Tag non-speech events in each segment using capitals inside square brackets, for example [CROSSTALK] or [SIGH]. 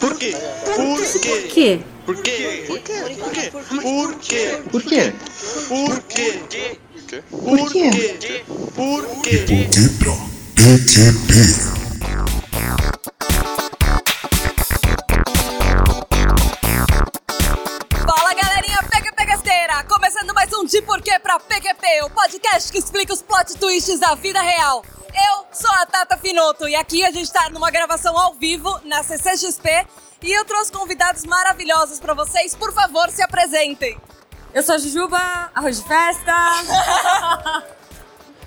Por quê? Por quê? Por quê? Por quê? Por quê? Por quê? Por quê? Por quê? Por quê? Por quê? Por quê? Quebra PQP. Fala galerinha PQP Gasteira! Começando mais um De Porquê pra PQP, o podcast que explica os plot twists da vida real. Eu sou a Tata Finoto e aqui a gente tá numa gravação ao vivo na CCXP e eu trouxe convidados maravilhosos pra vocês. Por favor, se apresentem. Eu sou a Jujuba, arroz de festa. [LAUGHS]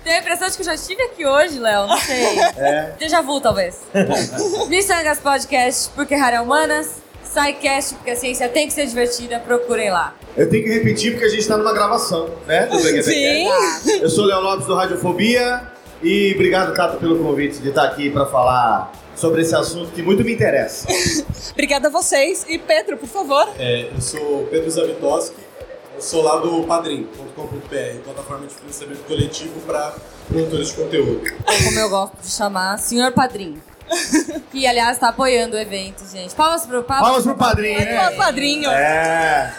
Tenho a impressão de que eu já estive aqui hoje, Léo, não sei. É. Déjà vu, talvez. [LAUGHS] Missangas Podcast, porque rara é humanas. SciCast, porque a ciência tem que ser divertida, procurem lá. Eu tenho que repetir porque a gente tá numa gravação, né? Do. Sim. Eu sou o Léo Lopes do Radiofobia e obrigado, Tato, pelo convite de estar aqui para falar sobre esse assunto que muito me interessa. [LAUGHS] Obrigada a vocês. E Pedro, por favor. É, eu sou Pedro Zavitoski, eu sou lá do padrim.com.br, plataforma de financiamento coletivo para produtores de conteúdo. Ou como eu gosto de chamar, Senhor Padrinho. [LAUGHS] Que, aliás, tá apoiando o evento, gente. Palmas pro palmas. Palmas pro padrinho, Oi, né? padrinho. É.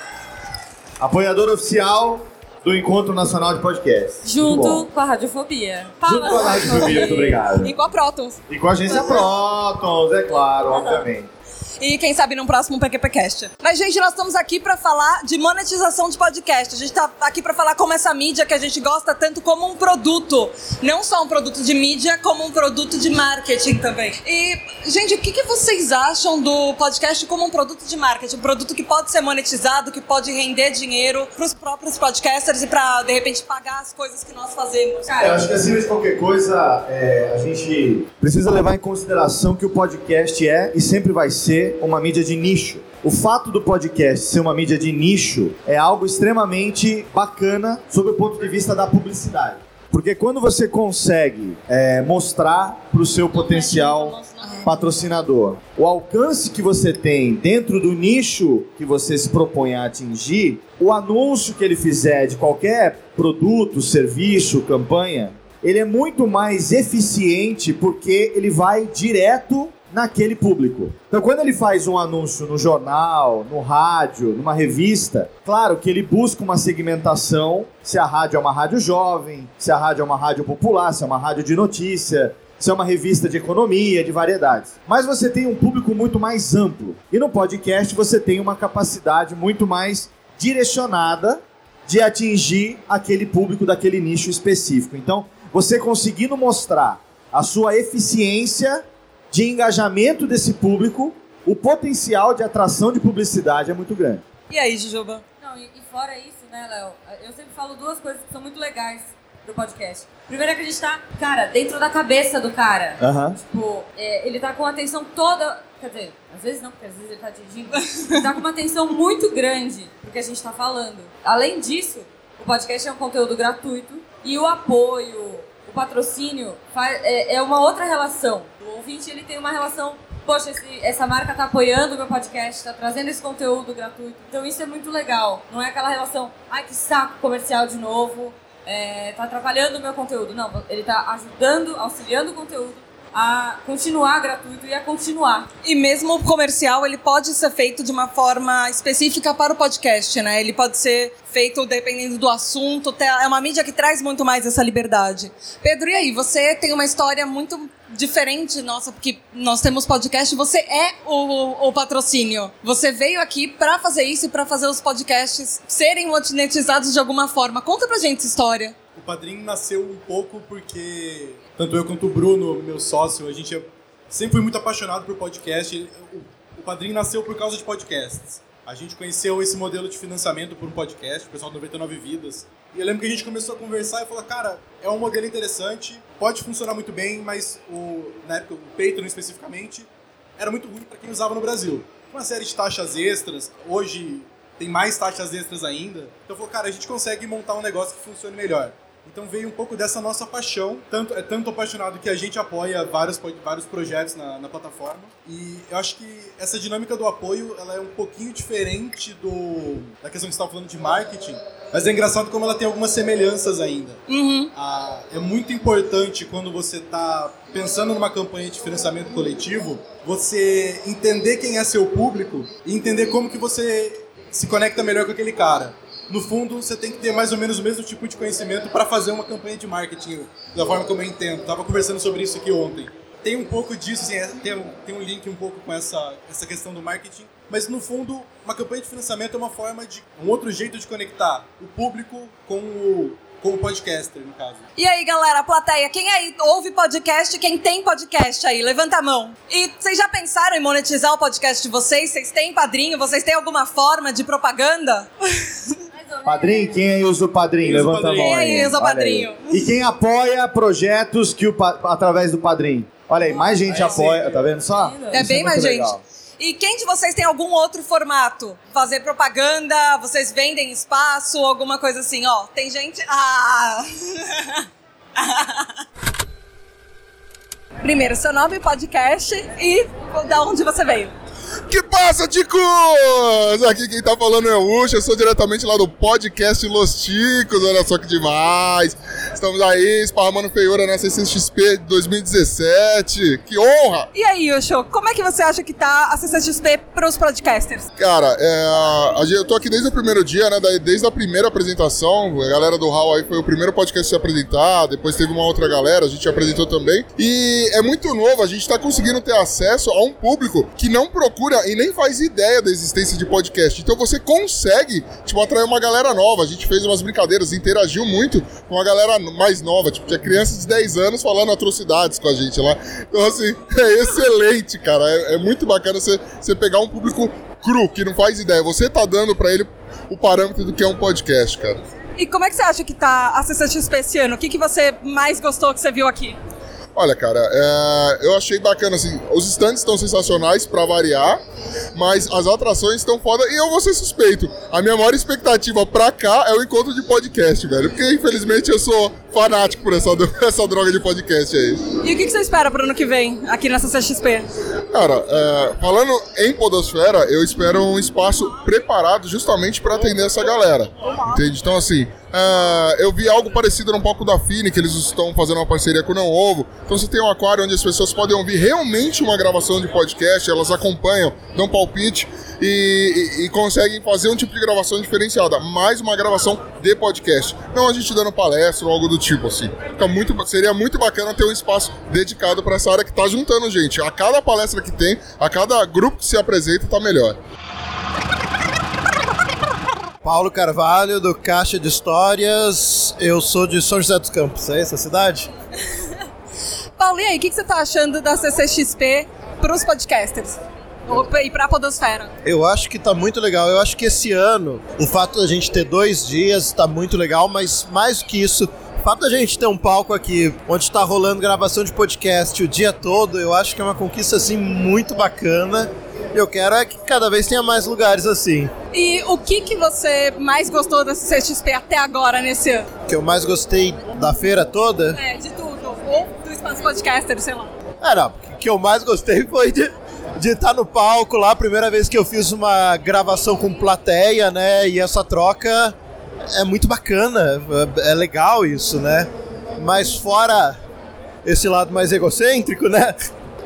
Apoiador oficial do Encontro Nacional de Podcast. Muito Junto com a Radiofobia. Junto com a Radiofobia, muito obrigado. E com a Protons. E com a agência Protons, é claro, obviamente. E quem sabe num próximo PQPcast. Mas, gente, nós estamos aqui pra falar de monetização de podcast. A gente tá aqui pra falar como essa mídia que a gente gosta tanto como um produto. Não só um produto de mídia, como um produto de marketing também. E, gente, o que, que vocês acham do podcast como um produto de marketing? Um produto que pode ser monetizado, que pode render dinheiro pros próprios podcasters e pra, de repente, pagar as coisas que nós fazemos. Eu acho que acima de qualquer coisa, é, a gente precisa levar em consideração que o podcast é e sempre vai ser uma mídia de nicho. O fato do podcast ser uma mídia de nicho é algo extremamente bacana sob o ponto de vista da publicidade. Porque quando você consegue é, mostrar para o seu potencial patrocinador o alcance que você tem dentro do nicho que você se propõe a atingir, o anúncio que ele fizer de qualquer produto, serviço, campanha, ele é muito mais eficiente porque ele vai direto naquele público. Então, quando ele faz um anúncio no jornal, no rádio, numa revista, claro que ele busca uma segmentação, se a rádio é uma rádio jovem, se a rádio é uma rádio popular, se é uma rádio de notícia, se é uma revista de economia, de variedades. Mas você tem um público muito mais amplo. E no podcast você tem uma capacidade muito mais direcionada de atingir aquele público daquele nicho específico. Então, você conseguindo mostrar a sua eficiência de engajamento desse público, o potencial de atração de publicidade é muito grande. E aí, Jujuba? Não, e, e fora isso, né, Léo? Eu sempre falo duas coisas que são muito legais do podcast. Primeiro é que a gente tá, cara, dentro da cabeça do cara. Tipo, é, ele tá com a atenção toda. Quer dizer, às vezes não, porque às vezes ele tá dirigindo. Ele tá com uma atenção muito grande do que a gente tá falando. Além disso, o podcast é um conteúdo gratuito e o apoio, patrocínio fa- é, é uma outra relação. O ouvinte ele tem uma relação. Poxa, esse- essa marca tá apoiando o meu podcast, tá trazendo esse conteúdo gratuito. Então isso é muito legal. Não é aquela relação, ai que saco comercial de novo, é, tá atrapalhando o meu conteúdo. Não, ele tá ajudando, auxiliando o conteúdo a continuar gratuito e a continuar. E mesmo o comercial, ele pode ser feito de uma forma específica para o podcast, né? Ele pode ser feito dependendo do assunto. É uma mídia que traz muito mais essa liberdade. Pedro, e aí? Você tem uma história muito diferente, nossa, porque nós temos podcast, você é o, o patrocínio. Você veio aqui para fazer isso e para fazer os podcasts serem monetizados de alguma forma. Conta pra gente essa história. O Padrim nasceu um pouco porque tanto eu quanto o Bruno, meu sócio, a gente é- sempre foi muito apaixonado por podcast. O, o Padrim nasceu por causa de podcasts. A gente conheceu esse modelo de financiamento por um podcast, o pessoal do 99 Vidas. E eu lembro que a gente começou a conversar e falou, cara, é um modelo interessante, pode funcionar muito bem, mas o, na época, o Patreon especificamente, era muito ruim para quem usava no Brasil. Uma série de taxas extras, hoje tem mais taxas extras ainda. Então falou, cara, a gente consegue montar um negócio que funcione melhor. Então veio um pouco dessa nossa paixão, tanto, é tanto apaixonado que a gente apoia vários, vários projetos na, na plataforma. E eu acho que essa dinâmica do apoio ela é um pouquinho diferente do da questão que você estava falando de marketing, Mas é engraçado como ela tem algumas semelhanças ainda. Uhum. Ah, é muito importante quando você está pensando numa campanha de financiamento coletivo, você entender quem é seu público e entender como que você se conecta melhor com aquele cara. No fundo, você tem que ter mais ou menos o mesmo tipo de conhecimento para fazer uma campanha de marketing, da forma como eu entendo. Tava conversando sobre isso aqui ontem. Tem um pouco disso, assim, é- tem, um, tem um link um pouco com essa, essa questão do marketing, mas no fundo, uma campanha de financiamento é uma forma de. um outro jeito de conectar o público com o, com o podcaster, no caso. E aí, galera, plateia, quem aí ouve podcast, quem tem podcast aí, levanta a mão. E vocês já pensaram em monetizar o podcast de vocês? Vocês têm padrinho? Vocês têm alguma forma de propaganda? [LAUGHS] Padrinho, quem aí usa o padrinho? Quem usa o Levanta padrinho? a mão. Quem aí usa o padrinho? E quem apoia projetos que o pa- através do padrinho? Olha aí, mais gente sim. apoia, tá vendo só? É Isso bem mais muito gente. legal. E quem de vocês tem algum outro formato? Fazer propaganda? Vocês vendem espaço? Alguma coisa assim? Ó, tem gente. Ah! [LAUGHS] Primeiro, seu nome, podcast e da onde você veio. Que passa, ticos? Aqui quem tá falando é o Ucho, eu sou diretamente lá do podcast Los Ticos, olha só que demais. Estamos aí esparramando feiura na CCXP 2017, que honra! E aí, Yusho, como é que você acha que tá a CCXP pros podcasters? Cara, é, eu tô aqui desde o primeiro dia, né? Desde a primeira apresentação. A galera do Hall aí foi o primeiro podcast a se apresentar. Depois teve uma outra galera, a gente apresentou também. E é muito novo, a gente tá conseguindo ter acesso a um público que não procura e nem faz ideia da existência de podcast. Então você consegue, tipo, atrair uma galera nova. A gente fez umas brincadeiras, interagiu muito com a galera mais nova. Tipo, tinha crianças de 10 anos falando atrocidades com a gente lá. Então, assim, [LAUGHS] é excelente, cara. É, é muito bacana você, você pegar um público cru, que não faz ideia. Você tá dando pra ele o parâmetro do que é um podcast, cara. E como é que você acha que tá a CCXP esse ano? O que, que você mais gostou que você viu aqui? Olha, cara, é, eu achei bacana, assim, os stands estão sensacionais pra variar, mas as atrações estão foda e eu vou ser suspeito. A minha maior expectativa pra cá é o encontro de podcast, velho, porque infelizmente eu sou fanático por essa, [LAUGHS] essa droga de podcast aí. E o que, que você espera pro ano que vem aqui na CCXP? Cara, é, falando em Podosfera, eu espero um espaço preparado justamente para atender essa galera. Entende? Então, assim, é, eu vi algo parecido no palco da Fini, que eles estão fazendo uma parceria com o Não Ovo. Então, você tem um aquário onde as pessoas podem ouvir realmente uma gravação de podcast, elas acompanham, dão palpite e, e- e conseguem fazer um tipo de gravação diferenciada, mais uma gravação de podcast. Não a gente dando palestra ou algo do tipo, assim. Fica muito, seria muito bacana ter um espaço dedicado para essa área que tá juntando gente. A cada palestra que tem, a cada grupo que se apresenta, tá melhor. Paulo Carvalho, do Caixa de Histórias. Eu sou de São José dos Campos, é essa a cidade? [LAUGHS] Paulo, e aí, o que, que você tá achando da CCXP pros podcasters? Ou- E pra Podosfera? Eu acho que tá muito legal. Eu acho que esse ano, o fato da gente ter dois dias tá muito legal, mas mais do que isso, o fato da gente ter um palco aqui onde tá rolando gravação de podcast o dia todo, eu acho que é uma conquista assim muito bacana. Eu quero é que cada vez tenha mais lugares assim. E o que, que você mais gostou da CCXP até agora nesse ano? O que eu mais gostei da feira toda, É, de tudo. Ou do Espaço Podcaster, sei lá. Ah, não. O que eu mais gostei [LAUGHS] foi de de estar no palco lá, primeira vez que eu fiz uma gravação com plateia, né? E essa troca é muito bacana, é é legal isso, né? Mas fora esse lado mais egocêntrico, né?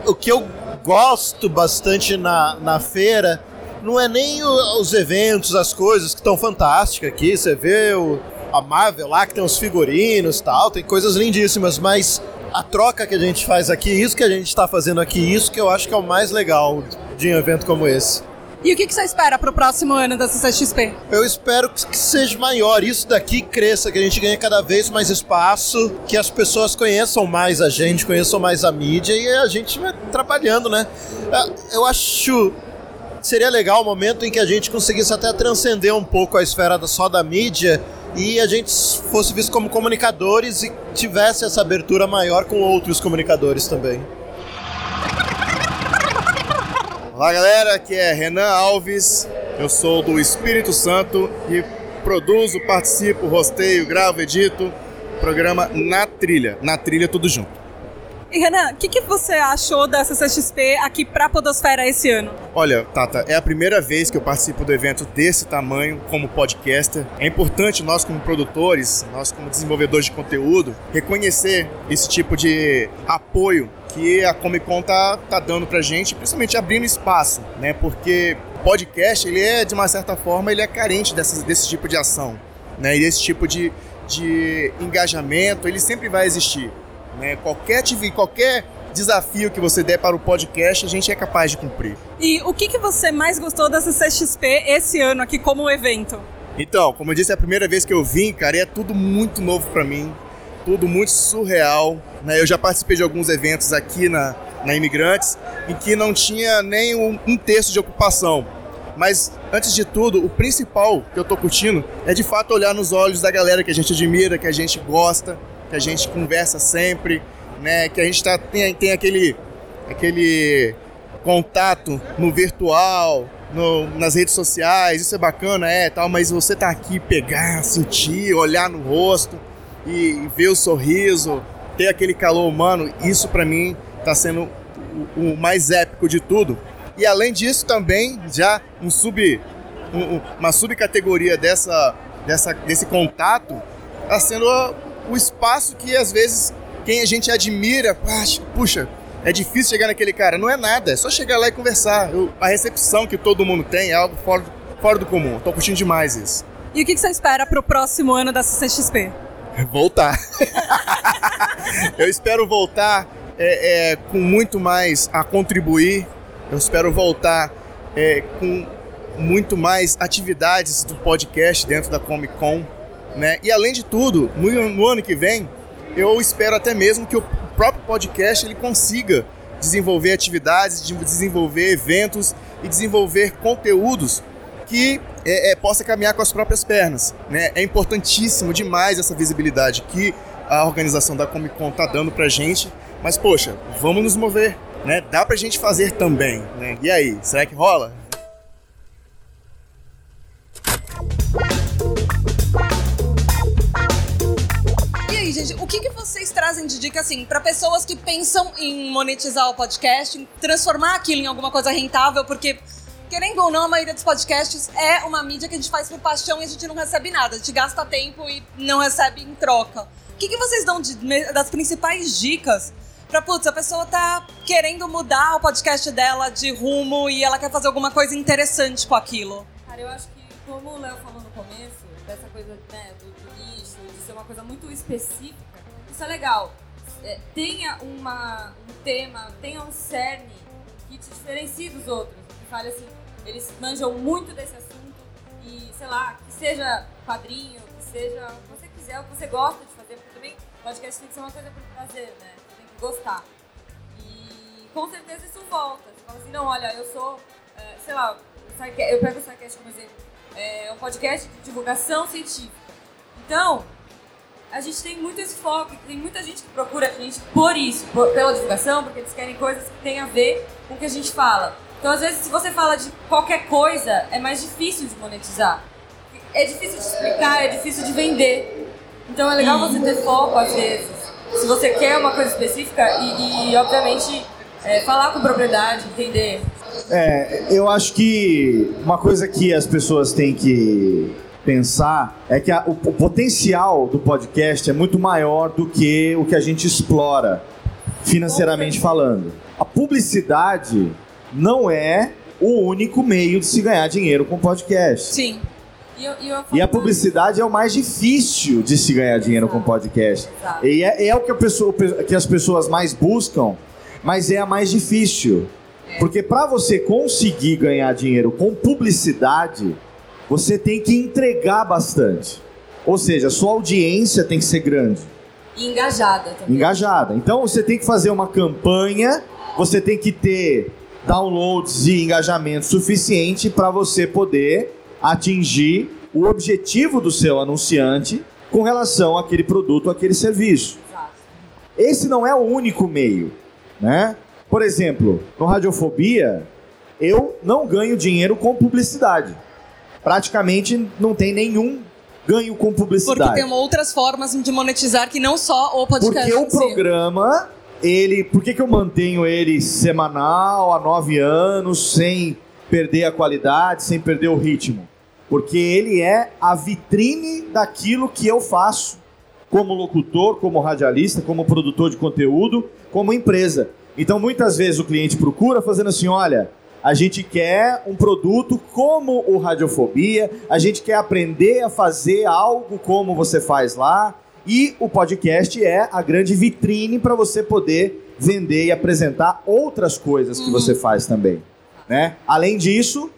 O que eu gosto bastante na, na feira não é nem o- os eventos, as coisas que estão fantásticas aqui. Você vê o, a Marvel lá que tem os figurinos tal, tem coisas lindíssimas, mas a troca que a gente faz aqui, isso que a gente está fazendo aqui, isso que eu acho que é o mais legal de um evento como esse. E o que, que você espera pro próximo ano da CCXP? Eu espero que seja maior, isso daqui cresça, que a gente ganhe cada vez mais espaço, que as pessoas conheçam mais a gente, conheçam mais a mídia e a gente vai trabalhando, né? Ah, Eu acho seria legal o momento em que a gente conseguisse até transcender um pouco a esfera só da mídia e a gente fosse visto como comunicadores e tivesse essa abertura maior com outros comunicadores também. Olá galera, aqui é Renan Alves, eu sou do Espírito Santo e produzo, participo, rosteio, gravo, edito, programa Na Trilha, Na Trilha tudo junto. E Renan, o que, que você achou da CCXP aqui pra Podosfera esse ano? Olha, Tata, é a primeira vez que eu participo do evento desse tamanho como podcaster. É importante nós como produtores, nós como desenvolvedores de conteúdo, reconhecer esse tipo de apoio que a Comic Con tá, tá dando pra gente, principalmente abrindo espaço, né? Porque podcast, ele é, de uma certa forma, ele é carente desse, desse tipo de ação, né? E esse tipo de, de engajamento, ele sempre vai existir. Né? Qualquer, qualquer desafio que você der para o podcast, a gente é capaz de cumprir. E o que, que você mais gostou da CCXP esse ano aqui como evento? Então, como eu disse, é a primeira vez que eu vim, cara, e é tudo muito novo pra mim, tudo muito surreal. Né? Eu já participei de alguns eventos aqui na, na Imigrantes em que não tinha nem um, um terço de ocupação. Mas, antes de tudo, o principal que eu tô curtindo é de fato olhar nos olhos da galera que a gente admira, que a gente gosta, que a gente conversa sempre, né? Que a gente tá, tem, tem aquele, aquele contato no virtual, no- nas redes sociais, isso é bacana, é tal, mas você tá aqui, pegar, sentir, olhar no rosto e, e ver o sorriso, ter aquele calor humano, isso pra mim tá sendo o, o mais épico de tudo. E além disso também, já um sub, um- um- uma subcategoria dessa, dessa, desse contato, tá sendo o espaço que às vezes quem a gente admira, "Poxa, puxa, é difícil chegar naquele cara. Não é nada, é só chegar lá e conversar. Eu- a recepção que todo mundo tem é algo fora, fora do comum. Tô curtindo demais isso. E o que, que você espera pro próximo ano da CCXP? [LAUGHS] Voltar. [LAUGHS] Eu espero voltar é, é, com muito mais a contribuir. Eu espero voltar é, com muito mais atividades do podcast dentro da Comic Con. Né? E além de tudo, no, no ano que vem, eu espero até mesmo que o próprio podcast ele consiga desenvolver atividades, de- desenvolver eventos e desenvolver conteúdos que é, é, possa caminhar com as próprias pernas. Né? É importantíssimo demais essa visibilidade que a organização da Comic Con tá dando pra gente. Mas, poxa, vamos nos mover. Né? Dá pra gente fazer também. Né? E aí, será que rola? Aí, gente, o que, que vocês trazem de dica, assim, para pessoas que pensam em monetizar o podcast, em transformar aquilo em alguma coisa rentável, porque, querendo ou não, a maioria dos podcasts é uma mídia que a gente faz por paixão e a gente não recebe nada. A gente gasta tempo e não recebe em troca. O que, que vocês dão de- das principais dicas pra, putz, a pessoa tá querendo mudar o podcast dela de rumo e ela quer fazer alguma coisa interessante com aquilo? Cara, eu acho que, como o Léo falou no começo, dessa coisa né, do, do ser uma coisa muito específica, isso é legal. É, tenha uma, um tema, tenha um cerne que te diferencie dos outros. Que fale assim, eles manjam muito desse assunto e, sei lá, que seja quadrinho, que seja o que você quiser, o que você gosta de fazer, porque também podcast tem que ser uma coisa por prazer, né? Você tem que gostar. E com certeza isso volta. Você fala assim, não, olha, eu sou, é, sei lá, eu pego o SciCast como exemplo, é um podcast de divulgação científica. Então, a gente tem muito esse foco, tem muita gente que procura a gente por isso, por- pela divulgação, porque eles querem coisas que têm a ver com o que a gente fala. Então, às vezes, se você fala de qualquer coisa, é mais difícil de monetizar. É difícil de explicar, é difícil de vender. Então, é legal você ter foco, às vezes. Se você quer uma coisa específica e, e, obviamente, é, falar com propriedade, entender. É, eu acho que uma coisa que as pessoas têm que pensar é que a- o, o potencial do podcast é muito maior do que o que a gente explora financeiramente falando. A publicidade não é o único meio de se ganhar dinheiro com podcast. Sim. E, eu, eu E a publicidade é o mais difícil de se ganhar dinheiro com podcast. Exato. E é, é o que, pessoa, que as pessoas mais buscam, mas é a mais difícil. Porque para você conseguir ganhar dinheiro com publicidade, você tem que entregar bastante. Ou seja, sua audiência tem que ser grande, E engajada também. engajada. Então você tem que fazer uma campanha, você tem que ter downloads e engajamento suficiente para você poder atingir o objetivo do seu anunciante com relação àquele produto, àquele serviço. Exato. Esse não é o único meio, né? Por exemplo, no Radiofobia, eu não ganho dinheiro com publicidade. Praticamente não tem nenhum ganho com Porque publicidade. tem outras formas de monetizar que não só o podcast Porque o programa ele, por que, que eu mantenho ele semanal há nove anos, sem perder a qualidade, sem perder o ritmo? Porque ele é a vitrine daquilo que eu faço como locutor, como radialista, como produtor de conteúdo, como empresa. Então muitas vezes o cliente procura fazendo assim: olha, a gente quer um produto como o Radiofobia, a gente quer aprender a fazer algo como você faz lá, e o podcast é a grande vitrine para você poder vender e apresentar outras coisas que você faz também. Né? Além disso,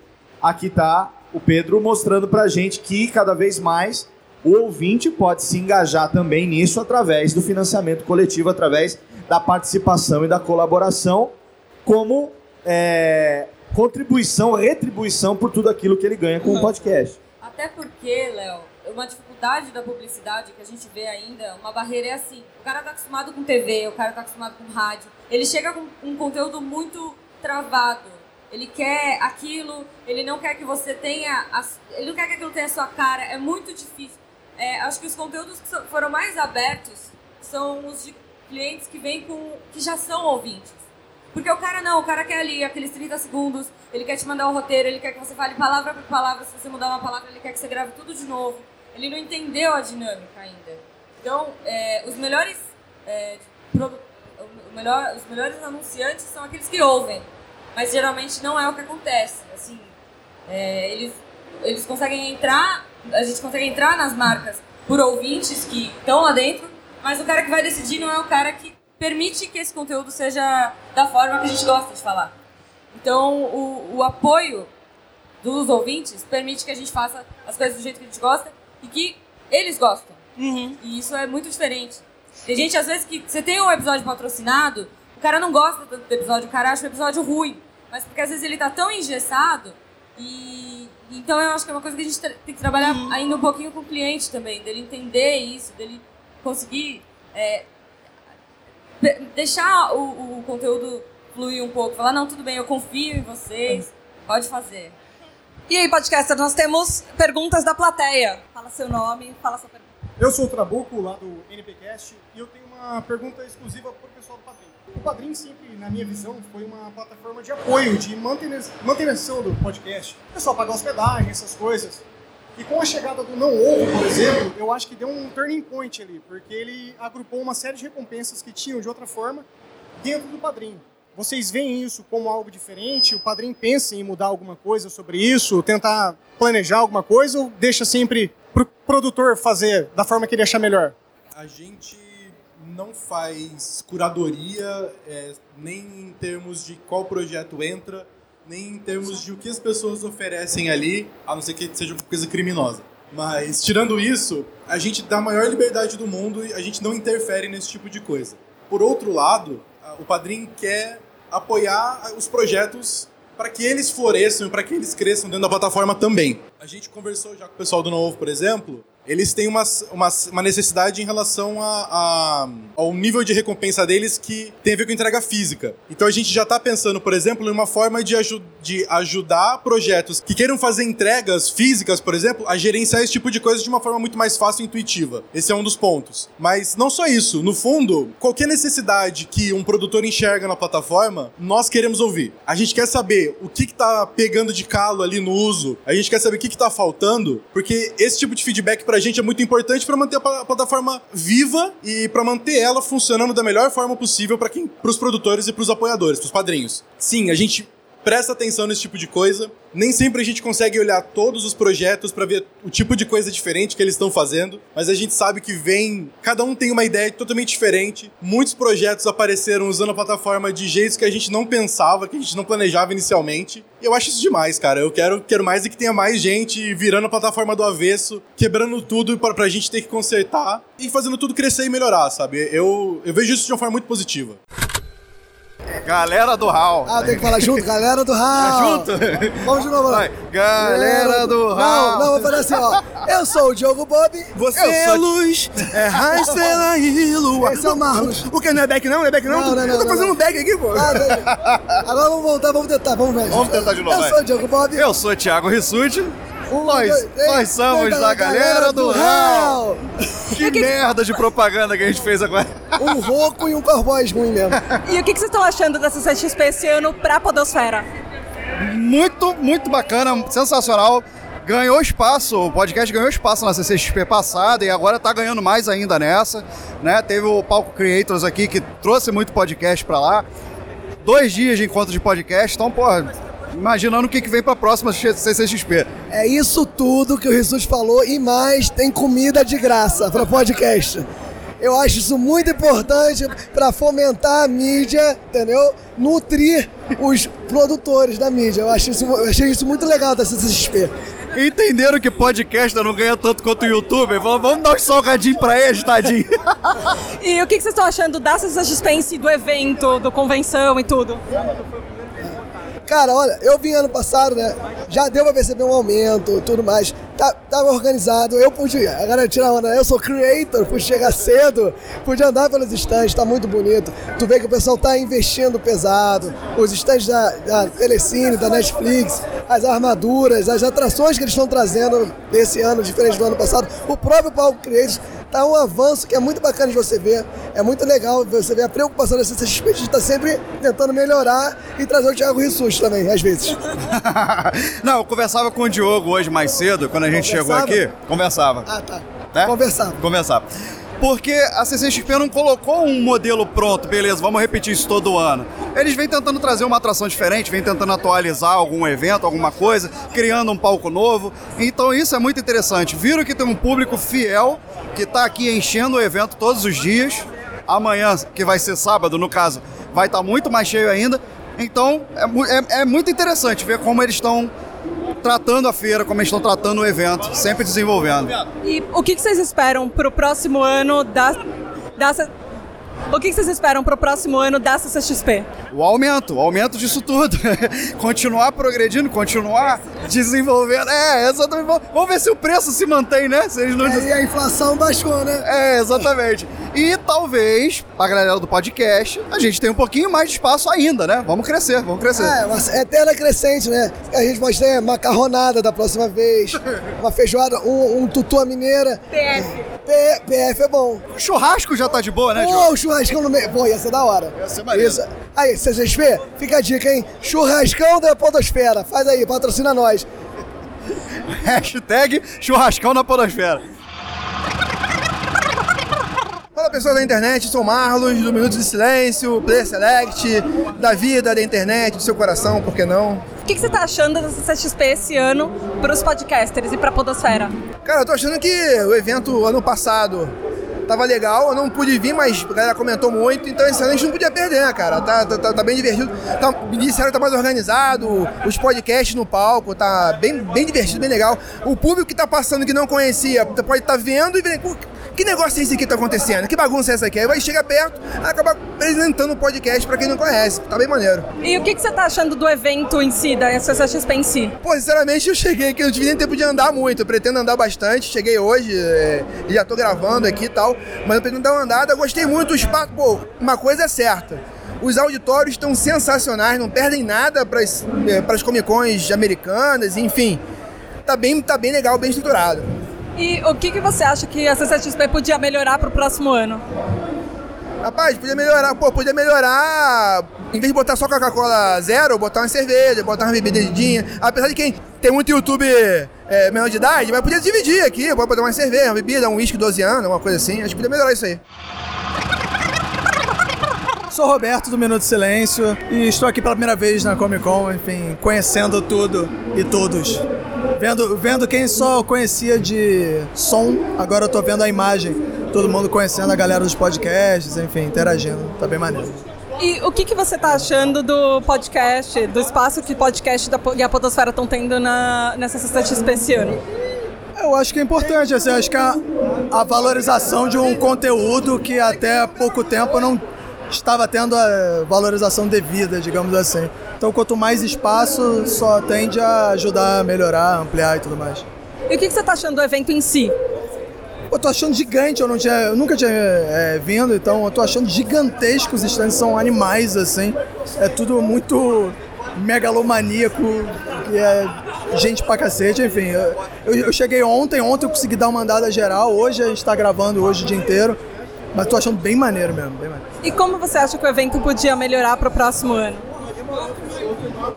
aqui está o Pedro mostrando para a gente que cada vez mais o ouvinte pode se engajar também nisso através do financiamento coletivo, através da participação e da colaboração, como é, contribuição, retribuição por tudo aquilo que ele ganha com o podcast. Até porque, Léo, uma dificuldade da publicidade que a gente vê ainda, uma barreira é assim. O cara tá acostumado com TV, o cara tá acostumado com rádio. Ele chega com um conteúdo muito travado. Ele quer aquilo, ele não quer que você tenha. as- ele não quer que aquilo tenha a sua cara. É muito difícil. É, acho que os conteúdos que foram mais abertos são os de clientes que vêm com. que já são ouvintes. Porque o cara não, o cara quer ali aqueles 30 segundos, ele quer te mandar o roteiro, ele quer que você fale palavra por palavra, se você mudar uma palavra, ele quer que você grave tudo de novo. Ele não entendeu a dinâmica ainda. Então, é, os melhores. é, produ- o melhor, os melhores anunciantes são aqueles que ouvem. Mas geralmente não é o que acontece. Assim, é, eles, eles conseguem entrar, a gente consegue entrar nas marcas por ouvintes que estão lá dentro, mas o cara que vai decidir não é o cara que permite que esse conteúdo seja da forma que a gente gosta de falar. Então, o, o apoio dos ouvintes permite que a gente faça as coisas do jeito que a gente gosta e que eles gostam. E isso é muito diferente. Tem gente, às vezes, que você tem um episódio patrocinado, o cara não gosta tanto do episódio, o cara acha o episódio ruim. Mas porque às vezes ele tá tão engessado e. Então eu acho que é uma coisa que a gente tem que trabalhar ainda um pouquinho com o cliente também, dele entender isso, dele conseguir é, deixar o, o conteúdo fluir um pouco, falar, não, tudo bem, eu confio em vocês, pode fazer. E aí, podcaster, nós temos perguntas da plateia. Fala seu nome, fala sua pergunta. Eu sou o Trabuco, lá do NPcast, e eu tenho uma pergunta exclusiva para o pessoal do Padrim. O Padrim sempre, na minha visão, foi uma plataforma de apoio, de manutenção do podcast. O pessoal pagar hospedagem, essas coisas. E com a chegada do Não Ovo, por exemplo, eu acho que deu um turning point ali, porque ele agrupou uma série de recompensas que tinham de outra forma dentro do Padrim. Vocês veem isso como algo diferente? O Padrim pensa em mudar alguma coisa sobre isso? Tentar planejar alguma coisa? Ou deixa sempre pro produtor fazer da forma que ele achar melhor? A gente não faz curadoria, é, nem em termos de qual projeto entra, nem em termos de o que as pessoas oferecem ali, a não ser que seja uma coisa criminosa. Mas, tirando isso, a gente dá a maior liberdade do mundo e a gente não interfere nesse tipo de coisa. Por outro lado, o Padrim quer apoiar os projetos para que eles floresçam e para que eles cresçam dentro da plataforma também. A gente conversou já com o pessoal do Novo, por exemplo, eles têm uma, uma, uma necessidade em relação a, a- ao nível de recompensa deles que tem a ver com entrega física. Então a gente já está pensando, por exemplo, em uma forma de, aju de ajudar projetos que queiram fazer entregas físicas, por exemplo, a gerenciar esse tipo de coisa de uma forma muito mais fácil e intuitiva. Esse é um dos pontos. Mas não só isso. No fundo, qualquer necessidade que um produtor enxerga na plataforma, nós queremos ouvir. A gente quer saber o que, que tá pegando de calo ali no uso. A gente quer saber o que, que tá faltando, porque esse tipo de feedback pra gente é muito importante para manter a pla- plataforma viva e para manter ela funcionando da melhor forma possível para quem, pros produtores e pros apoiadores, pros padrinhos. Sim, a gente presta atenção nesse tipo de coisa. Nem sempre a gente consegue olhar todos os projetos para ver o tipo de coisa diferente que eles estão fazendo, mas a gente sabe que vem, cada um tem uma ideia totalmente diferente. Muitos projetos apareceram usando a plataforma de jeitos que a gente não pensava, que a gente não planejava inicialmente. E eu acho isso demais, cara. Eu quero, quero mais é que tenha mais gente virando a plataforma do avesso, quebrando tudo pra, pra gente ter que consertar e fazendo tudo crescer e melhorar, sabe? Eu, eu vejo isso de uma forma muito positiva. Galera do Hall. Ah, tem que falar junto, galera do Raul. junto? Vamos de novo lá. Vai, galera do Não, Raul. não, vou fazer assim, ó. Eu sou o Diogo Bob. Você eu é sou... luz, é raio, [LAUGHS] estrela e lua. Esse é o Marlos. O que não é back não? Não é back não? Não, não, não, Eu tô não, fazendo não. um back aqui, pô. Ah. Agora vamos voltar, vamos tentar, vamos ver. Vamos tentar de novo, Eu vai. sou o Diogo Bob. Eu sou o Thiago Rissuti. Um, Nós, dois, três. nós somos da galera do Hall. Que que- merda de propaganda que a gente fez agora. Um rouco e um cowboy ruim mesmo. E o que, que vocês estão achando da CCXP esse ano pra Podosfera? Muito, muito bacana, sensacional. Ganhou espaço, o podcast ganhou espaço na CCXP passada e agora tá ganhando mais ainda nessa. Né? Teve o Palco Creators aqui que trouxe muito podcast pra lá. Dois dias de encontro de podcast, então, pô, imaginando o que, que vem pra próxima CCXP. É isso tudo que o Jesus falou e mais tem comida de graça para podcast. Eu acho isso muito importante para fomentar a mídia, entendeu? Nutrir os produtores da mídia. Eu acho isso, eu achei isso muito legal da CCXP. Entenderam que podcast não ganha tanto quanto o YouTube? Falaram, vamos dar um salgadinho pra eles, tadinho. [LAUGHS] E o que, que vocês estão achando da CCXP em si, do evento, do convenção e tudo? Cara, olha, eu vim ano passado, né? Já deu pra perceber um aumento tudo mais. Tá, tava organizado, eu pude. Agora tirar onda, né? eu sou creator, pude chegar cedo, pude andar pelos stands, tá muito bonito. Tu vê que o pessoal tá investindo pesado. Os stands da, da Telecine, da Netflix, as armaduras, as atrações que eles estão trazendo desse ano, diferente do ano passado. O próprio Palco Creators tá um avanço que é muito bacana de você ver. É muito legal você ver a preocupação da CCXP de estar sempre tentando melhorar e trazer o Thiago Rissus também, às vezes. [LAUGHS] Não, eu conversava com o Diogo hoje mais cedo, quando a gente chegou aqui. Conversava. Ah, tá. Né? Conversava. Conversava. Porque a CCXP não colocou um modelo pronto, beleza, vamos repetir isso todo ano. Eles vêm tentando trazer uma atração diferente, vêm tentando atualizar algum evento, alguma coisa, criando um palco novo. Então isso é muito interessante. Viram que tem um público fiel que está aqui enchendo o evento todos os dias. Amanhã, que vai ser sábado, no caso, vai estar muito mais cheio ainda. Então é, é- é muito interessante ver como eles estão tratando a feira, como eles estão tratando o evento, sempre desenvolvendo. E o que, vocês esperam pro próximo ano da. da o que, vocês esperam pro próximo ano da CCXP? o aumento, o aumento disso tudo. [LAUGHS] continuar progredindo, continuar desenvolvendo. É, exatamente. Vamos- ver se o preço se mantém, né? Se eles não... E a inflação baixou, né? É, exatamente. E talvez, pra galera do podcast, a gente tenha um pouquinho mais de espaço ainda, né? Vamos crescer, vamos crescer. É, uma eterna crescente, né? A gente pode ter macarronada da próxima vez, [LAUGHS] uma feijoada, um, um tutu à mineira. PF. P- PF é bom. Churrasco já tá de boa, né, Pô, o churrascão no meio. Pô, ia ser da hora. Ia ser maneiro. Isso. Aí, CCXP, fica a dica, hein? Churrascão da Podosfera. Faz aí, patrocina nós. [LAUGHS] Hashtag churrascão na podosfera. Fala pessoal da internet, sou Marlos, do Minutos de Silêncio, Player Select, da vida, da internet, do seu coração, por que não? O que, que você tá achando da CCXP esse ano pros podcasters e pra Podosfera? Cara, eu tô achando que o evento ano passado tava legal, eu não pude vir, mas a galera comentou muito, então esse ano a gente não podia perder, cara. Tá, tá, tá- tá bem divertido. Tá, me disseram que tá mais organizado, os podcasts no palco, tá bem, bem divertido, bem legal. O público que tá passando que não conhecia, pode estar vendo e vendo. "Pô, Que negócio é esse aqui que tá acontecendo? Que bagunça é essa aqui? Aí vai chegar perto, acaba apresentando o podcast pra quem não conhece. Tá bem maneiro. E o que, que você tá achando do evento em si, da CCXP em si? Pô, sinceramente, eu cheguei aqui, eu não tive nem tempo de andar muito. Eu pretendo andar bastante. Cheguei hoje, é, e já tô gravando aqui e tal. Mas eu pretendo dar uma andada. Eu gostei muito do espaço. Pô, uma coisa é certa. Os auditórios estão sensacionais, não perdem nada para as Comic Cons americanas, enfim. Tá bem, tá bem legal, bem estruturado. E o que, que você acha que a CCXP podia melhorar pro próximo ano? Rapaz, podia melhorar, pô, podia melhorar. Em vez de botar só Coca-Cola zero, botar uma cerveja, botar uma bebidinha. Apesar de quem tem muito YouTube é, menor de idade, mas podia dividir aqui, pode botar uma cerveja, uma bebida, um uísque 12 anos, uma coisa assim. Acho que podia melhorar isso aí. Sou Roberto do Minuto Silêncio e estou aqui pela primeira vez na Comic Con, enfim, conhecendo tudo e todos. Vendo, vendo quem só conhecia de som, agora eu tô vendo a imagem. Todo mundo conhecendo a galera dos podcasts, enfim, interagindo. Tá bem maneiro. E o que, que você tá achando do podcast, do espaço que podcast da, e a Podosfera estão tendo na, nessa CCXP esse ano? Eu acho que é importante, assim, acho que a, a valorização de um conteúdo que até pouco tempo não estava tendo a valorização devida, digamos assim. Então, quanto mais espaço, só tende a ajudar a melhorar, ampliar e tudo mais. E o que, que você tá achando do evento em si? Eu tô achando gigante, eu, não tinha, eu nunca tinha é, vindo, então eu tô achando gigantesco, os stands são animais, assim. É tudo muito megalomaníaco, e é gente pra cacete, enfim. Eu, eu, eu cheguei ontem, ontem eu consegui dar uma andada geral, hoje a gente tá gravando hoje o dia inteiro. Mas tô achando bem maneiro mesmo, bem maneiro. E como você acha que o evento podia melhorar pro próximo ano?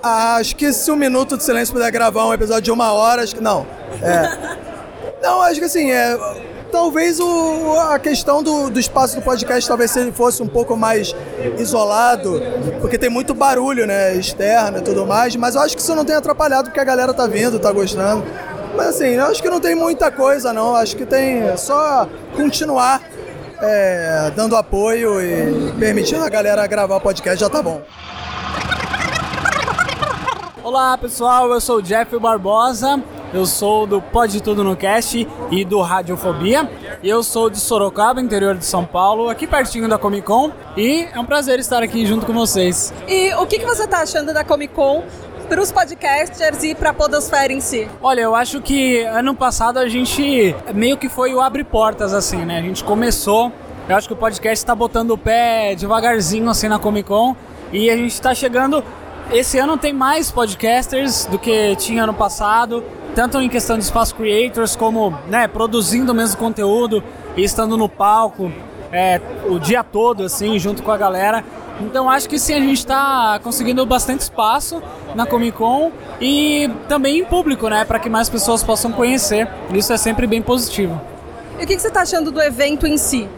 Ah, acho que se um minuto de silêncio puder gravar um episódio de uma hora, acho que não. É. [LAUGHS] Não, acho que assim, é. Talvez o, a questão do, do espaço do podcast talvez se ele fosse um pouco mais isolado, porque tem muito barulho, né, externo e tudo mais, mas eu acho que isso não tem atrapalhado porque a galera tá vindo, tá gostando. Mas assim, eu acho que não tem muita coisa não, acho que tem é só continuar é, dando apoio e permitindo a galera gravar o podcast já tá bom. Olá pessoal, eu sou o Jeff Barbosa, eu sou do Pode Tudo no Cast e do Radiofobia. Eu sou de Sorocaba, interior de São Paulo, aqui pertinho da Comic Con e é um prazer estar aqui junto com vocês. E o que, que você tá achando da Comic Con para os podcasters e para a podosfera em si? Olha, eu acho que ano passado a gente meio que foi o abre portas assim, né? A gente começou, eu acho que o podcast está botando o pé devagarzinho assim na Comic Con e a gente está chegando esse ano tem mais podcasters do que tinha ano passado, tanto em questão de espaço creators, como né, produzindo o mesmo conteúdo e estando no palco é, o dia todo, assim, junto com a galera. Então acho que sim, a gente está conseguindo bastante espaço na Comic Con e também em público, né, para que mais pessoas possam conhecer. Isso é sempre bem positivo. E o que, que você está achando do evento em si?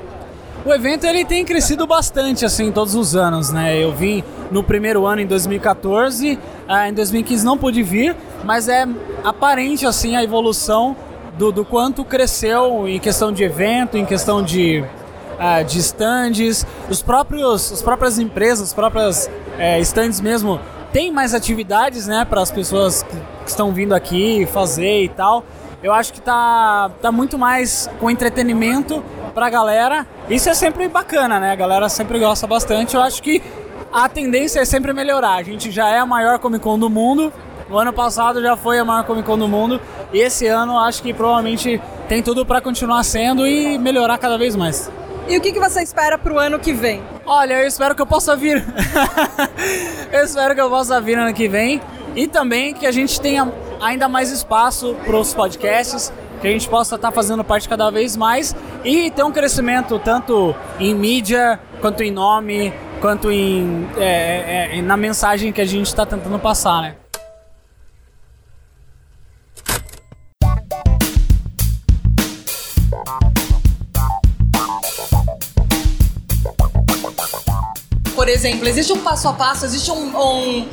O evento ele tem crescido bastante assim todos os anos, né? Eu vim no primeiro ano em 2014, ah, em 2015 não pude vir, mas é aparente assim a evolução do, do quanto cresceu em questão de evento, em questão de ah, de stands, os próprios as próprias empresas, as próprias eh, stands mesmo tem mais atividades, né, para as pessoas que, que estão vindo aqui fazer e tal. Eu acho que tá, tá muito mais com entretenimento pra galera. Isso é sempre bacana, né? A galera sempre gosta bastante. Eu acho que a tendência é sempre melhorar. A gente já é a maior Comic Con do mundo. O ano passado já foi a maior Comic Con do mundo. E esse ano acho que provavelmente tem tudo para continuar sendo e melhorar cada vez mais. E o que, que você espera pro ano que vem? Olha, eu espero que eu possa vir. [LAUGHS] eu espero que eu possa vir ano que vem. E também que a gente tenha ainda mais espaço para os podcasts, que a gente possa estar tá fazendo parte cada vez mais e ter um crescimento tanto em mídia, quanto em nome, quanto em, é, é, na mensagem que a gente está tentando passar, né? Por exemplo, existe um passo a passo, existe um, um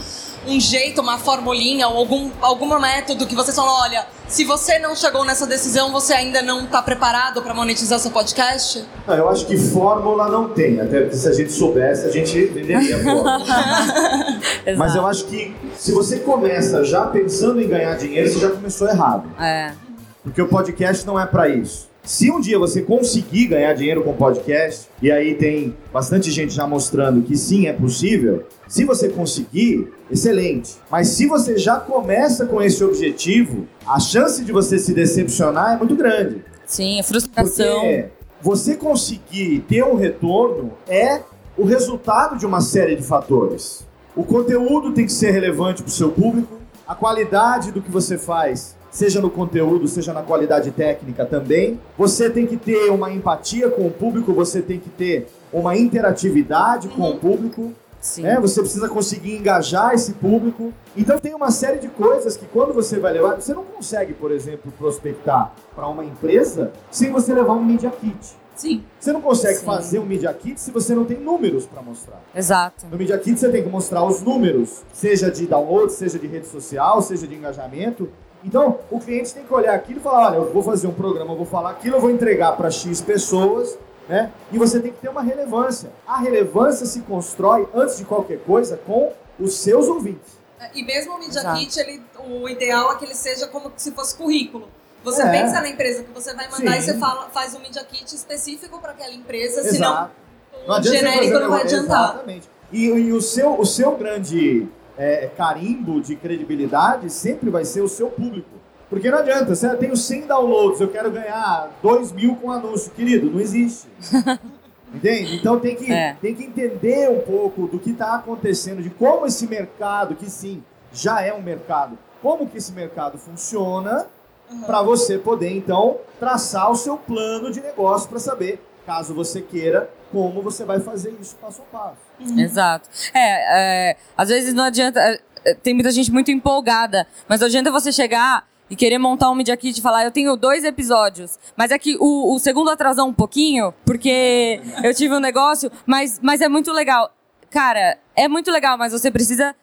um jeito, uma formulinha ou algum, algum método que vocês falam, olha, se você não chegou nessa decisão, você ainda não está preparado para monetizar seu podcast? Não, eu acho que fórmula não tem, até porque se a gente soubesse, a gente venderia a fórmula. [LAUGHS] Mas eu acho que se você começa já pensando em ganhar dinheiro, você já começou errado. É. Porque o podcast não é para isso. Se um dia você conseguir ganhar dinheiro com podcast, e aí tem bastante gente já mostrando que sim, é possível, se você conseguir, excelente. Mas se você já começa com esse objetivo, a chance de você se decepcionar é muito grande. Sim, a frustração. Porque você conseguir ter um retorno é o resultado de uma série de fatores. O conteúdo tem que ser relevante para o seu público, a qualidade do que você faz seja no conteúdo, seja na qualidade técnica também. Você tem que ter uma empatia com o público, você tem que ter uma interatividade com o público. Sim. Né? Você precisa conseguir engajar esse público. Então tem uma série de coisas que quando você vai levar, você não consegue, por exemplo, prospectar para uma empresa sem você levar um media kit. Sim. Você não consegue Sim. fazer um media kit se você não tem números para mostrar. Exato. No Media Kit você tem que mostrar os números, seja de download, seja de rede social, seja de engajamento. Então, o cliente tem que olhar aquilo e falar, olha, eu vou fazer um programa, eu vou falar aquilo, eu vou entregar para X pessoas, né? E você tem que ter uma relevância. A relevância se constrói, antes de qualquer coisa, com os seus ouvintes. E mesmo o Media Exato. Kit, ele, o ideal é que ele seja como se fosse currículo. Você É. pensa na empresa que você vai mandar Sim. e você fala, faz um Media Kit específico para aquela empresa, Exato. senão Não o genérico não vai adiantar. Exatamente. E, e o, seu, o seu grande é, carimbo de credibilidade sempre vai ser o seu público. Porque não adianta, você tem os 100 downloads, eu quero ganhar 2 mil com anúncio. Querido, não existe. [LAUGHS] Entende? Então tem que, É. tem que entender um pouco do que está acontecendo, de como esse mercado, que sim, já é um mercado, como que esse mercado funciona para você poder então traçar o seu plano de negócio para saber, caso você queira, como você vai fazer isso passo a passo. Exato. É, é, às vezes não adianta. é, é, Tem muita gente muito empolgada, mas não adianta você chegar e querer montar um Media Kit e falar, eu tenho dois episódios. Mas é que o, o segundo atrasou um pouquinho, porque eu tive um negócio, mas, mas é muito legal. Cara, é muito legal, mas você precisa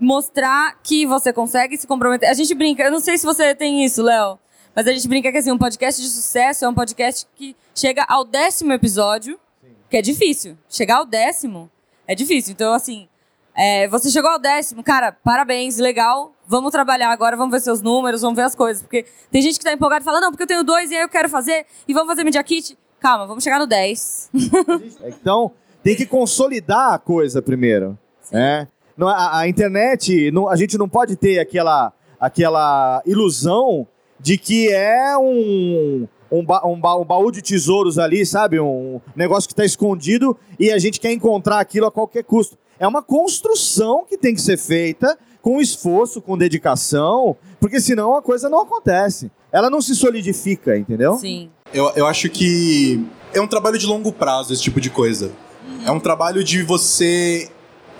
mostrar que você consegue se comprometer. A gente brinca, eu não sei se você tem isso, Léo, mas a gente brinca que assim, um podcast de sucesso é um podcast que chega ao décimo episódio, que é difícil. Chegar ao décimo é difícil. Então, assim, é, você chegou ao décimo, cara, parabéns, legal. Vamos trabalhar agora, vamos ver seus números, vamos ver as coisas. Porque tem gente que tá empolgada e fala, não, porque eu tenho dois e aí eu quero fazer, e vamos fazer Media Kit. Calma, vamos chegar no 10. [LAUGHS] Então, tem que consolidar a coisa primeiro. Né? Não, a, a internet, não- a gente não pode ter aquela, aquela ilusão de que é um, um, ba- um ba- um baú de tesouros ali, sabe? Um negócio que está escondido e a gente quer encontrar aquilo a qualquer custo. É uma construção que tem que ser feita com esforço, com dedicação, porque senão a coisa não acontece. Ela não se solidifica, entendeu? Sim. Eu, eu acho que é um trabalho de longo prazo esse tipo de coisa. É um trabalho de você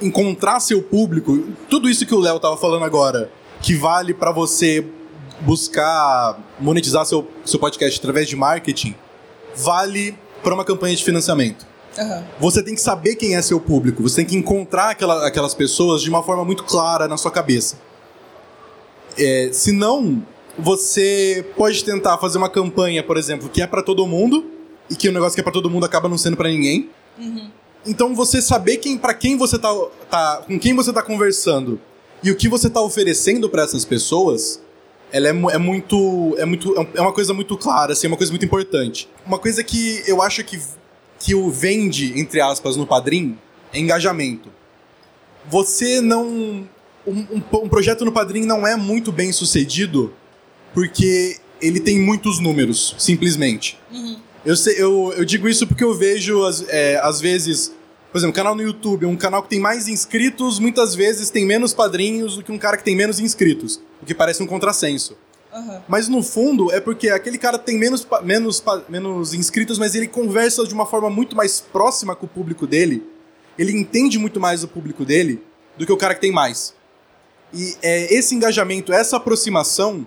encontrar seu público. Tudo isso que o Léo tava falando agora, que vale pra você buscar monetizar seu, seu podcast através de marketing, vale para uma campanha de financiamento. Você tem que saber quem é seu público, você tem que encontrar aquela- aquelas pessoas de uma forma muito clara na sua cabeça. É, se não, você pode tentar fazer uma campanha, por exemplo, que é pra todo mundo e que o negócio que é pra todo mundo acaba não sendo pra ninguém. Então você saber quem para quem você tá, tá com quem você tá conversando e o que você tá oferecendo pra essas pessoas, ela é, é muito é muito é uma coisa muito clara, assim, é uma coisa muito importante. Uma coisa que eu acho que que o vende entre aspas no Padrim é engajamento. Você não um, um, um projeto no Padrim não é muito bem sucedido porque ele tem muitos números, simplesmente. Eu, sei, eu, eu digo isso porque eu vejo, às, é, às vezes, por exemplo, canal no YouTube, um canal que tem mais inscritos, muitas vezes tem menos padrinhos do que um cara que tem menos inscritos, o que parece um contrassenso. Mas no fundo é porque aquele cara tem menos, menos, menos inscritos, mas ele conversa de uma forma muito mais próxima com o público dele. Ele entende muito mais o público dele do que o cara que tem mais. E é, esse engajamento, essa aproximação,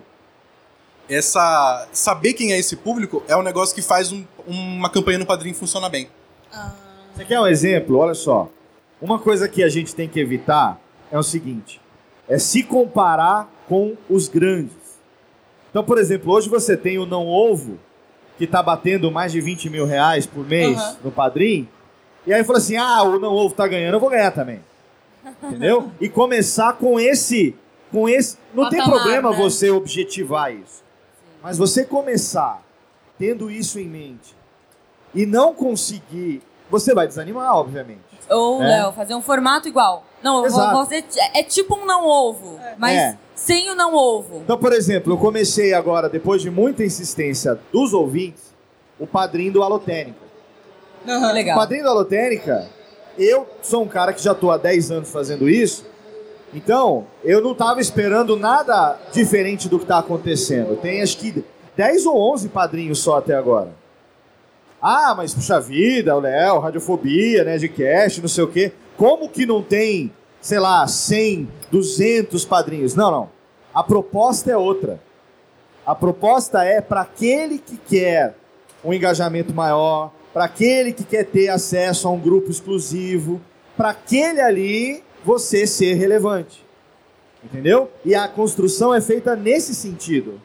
essa saber quem é esse público é um negócio que faz um- uma campanha no padrinho funcionar bem. Você quer um exemplo? Olha só. Uma coisa que a gente tem que evitar é o seguinte: é se comparar com os grandes. Então, por exemplo, hoje você tem o Não Ovo, que tá batendo mais de 20 mil reais por mês Aham. no Padrim. E aí fala assim: ah, o Não Ovo tá ganhando, eu vou ganhar também. Entendeu? E começar com esse. Com esse. Não tem problema né? você objetivar isso. Mas você começar tendo isso em mente e não conseguir. Você vai desanimar, obviamente. Ou, É. Léo, fazer um formato igual. Não, eu vou, fazer- é tipo um não ovo, mas É. sem o não ovo. Então, por exemplo, eu comecei agora, depois de muita insistência dos ouvintes, o padrinho do Alotênica. Legal. O padrinho do Alotênica, eu sou um cara que já estou há 10 anos fazendo isso, então eu não estava esperando nada diferente do que está acontecendo. Tem acho que 10 ou 11 padrinhos só até agora. Ah, mas puxa vida, o Léo, Radiofobia, né, de cast, não sei o quê. Como que não tem, sei lá, 100, 200 padrinhos? Não, não. A proposta é outra. A proposta é para aquele que quer um engajamento maior, para aquele que quer ter acesso a um grupo exclusivo, para aquele ali você ser relevante. Entendeu? E a construção é feita nesse sentido.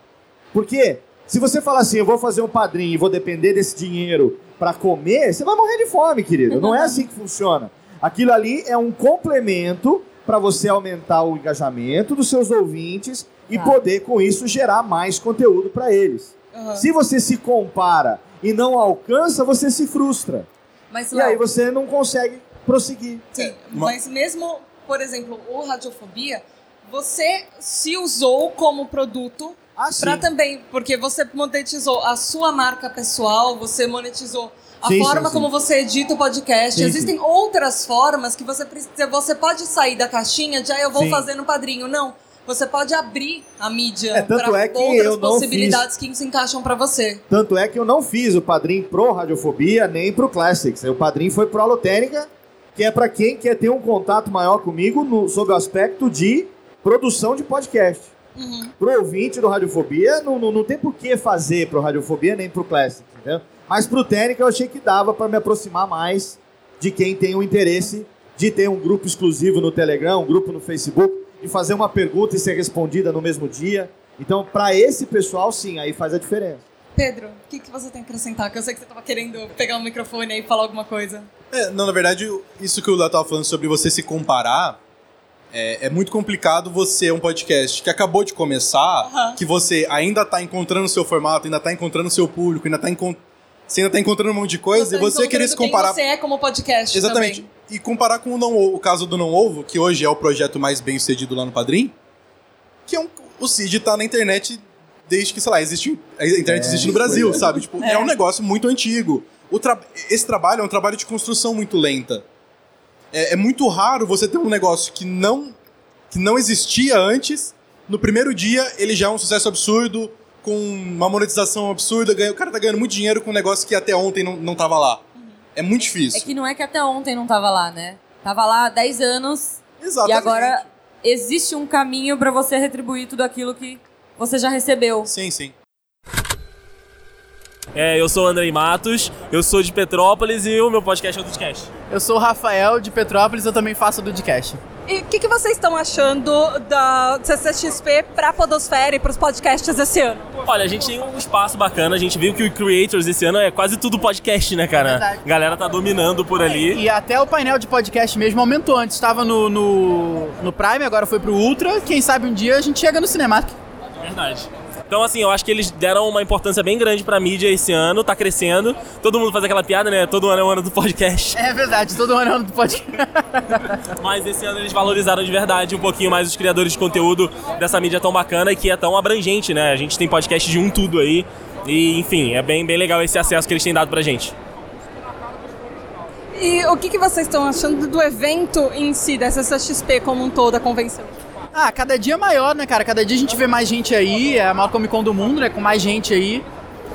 Porque se você falar assim, eu vou fazer um padrinho e vou depender desse dinheiro para comer, você vai morrer de fome, querido. Não é assim que funciona. Aquilo ali é um complemento para você aumentar o engajamento dos seus ouvintes e Tá. poder com isso gerar mais conteúdo para eles. Aham. Se você se compara e não alcança, você se frustra. Mas, E aí Léo, você não consegue prosseguir. Sim, mas mesmo, por exemplo, o Radiofobia, você se usou como produto Ah, para também, porque você monetizou a sua marca pessoal, você monetizou a Sim, forma sim, sim. como você edita o podcast. Sim, Existem outras formas que você precisa, você pode sair da caixinha de ah, eu vou Sim. fazer no padrinho. Não. você pode abrir a mídia É, para é outras possibilidades que se encaixam para você. Tanto é que eu não fiz o padrinho pro Radiofobia nem pro Classics. O padrinho foi pro Alotênica, que é pra quem quer ter um contato maior comigo no, sob o aspecto de produção de podcast. Uhum. Pro ouvinte do Radiofobia, não, não, não tem por que fazer pro Radiofobia nem pro Classics, entendeu? Mas pro Técnica eu achei que dava pra me aproximar mais de quem tem o interesse de ter um grupo exclusivo no Telegram, um grupo no Facebook, de fazer uma pergunta e ser respondida no mesmo dia. Então, pra esse pessoal, sim, aí faz a diferença. Pedro, o que, que você tem que acrescentar? Que eu sei que você tava querendo pegar o microfone aí e falar alguma coisa. É, não, na verdade, isso que o Léo tava falando sobre você se comparar, é, é muito complicado você, um podcast que acabou de começar, que você ainda tá encontrando o seu formato, ainda tá encontrando o seu público, ainda tá encon- você ainda tá encontrando um monte de coisa, e você querer se Quem comparar... você é como podcast Exatamente. também. E comparar com o, não, o caso do Não Ovo, que hoje é o projeto mais bem sucedido lá no Padrim, que é um, o Cid tá na internet desde que, sei lá, existe, a internet É, existe no Brasil, é. sabe? Tipo, é. um negócio muito antigo. O tra- esse trabalho é um trabalho de construção muito lenta. É, é muito raro você ter um negócio que não, que não existia antes, no primeiro dia ele já é um sucesso absurdo, com uma monetização absurda, ganha- o cara tá ganhando muito dinheiro com um negócio que até ontem não, não tava lá. É muito difícil. É que não é que até ontem não tava lá, né? Tava lá há 10 anos. Exatamente. E agora existe um caminho pra você retribuir tudo aquilo que você já recebeu. Sim, sim. É, eu sou o Andrei Matos, eu sou de Petrópolis e o meu podcast é o Dudcast. Eu sou o Rafael de Petrópolis, eu também faço o Dudcast. E o que, que vocês estão achando da CCXP pra Podosfera e pros podcasts esse ano? Olha, a gente tem um espaço bacana, a gente viu que o Creators esse ano é quase tudo podcast, né, cara? verdade. A galera tá dominando por ali. E até o painel de podcast mesmo aumentou. Antes estava no, no, no Prime, agora foi pro Ultra. Quem sabe um dia a gente chega no Cinemark. Verdade. Então, assim, eu acho que eles deram uma importância bem grande pra mídia esse ano, tá crescendo. Todo mundo faz aquela piada, né? Todo ano é o ano do podcast. É verdade, todo ano é ano do podcast. [LAUGHS] Mas esse ano eles valorizaram de verdade um pouquinho mais os criadores de conteúdo dessa mídia tão bacana e que é tão abrangente, né? A gente tem podcast de um tudo aí. E, enfim, é bem, bem legal esse acesso que eles têm dado pra gente. E o que, que vocês estão achando do evento em si, da CCXP como um todo, a convenção? Ah, cada dia é maior, né, cara? Cada dia a gente vê mais gente aí, é a maior Comic Con do mundo, né? Com mais gente aí.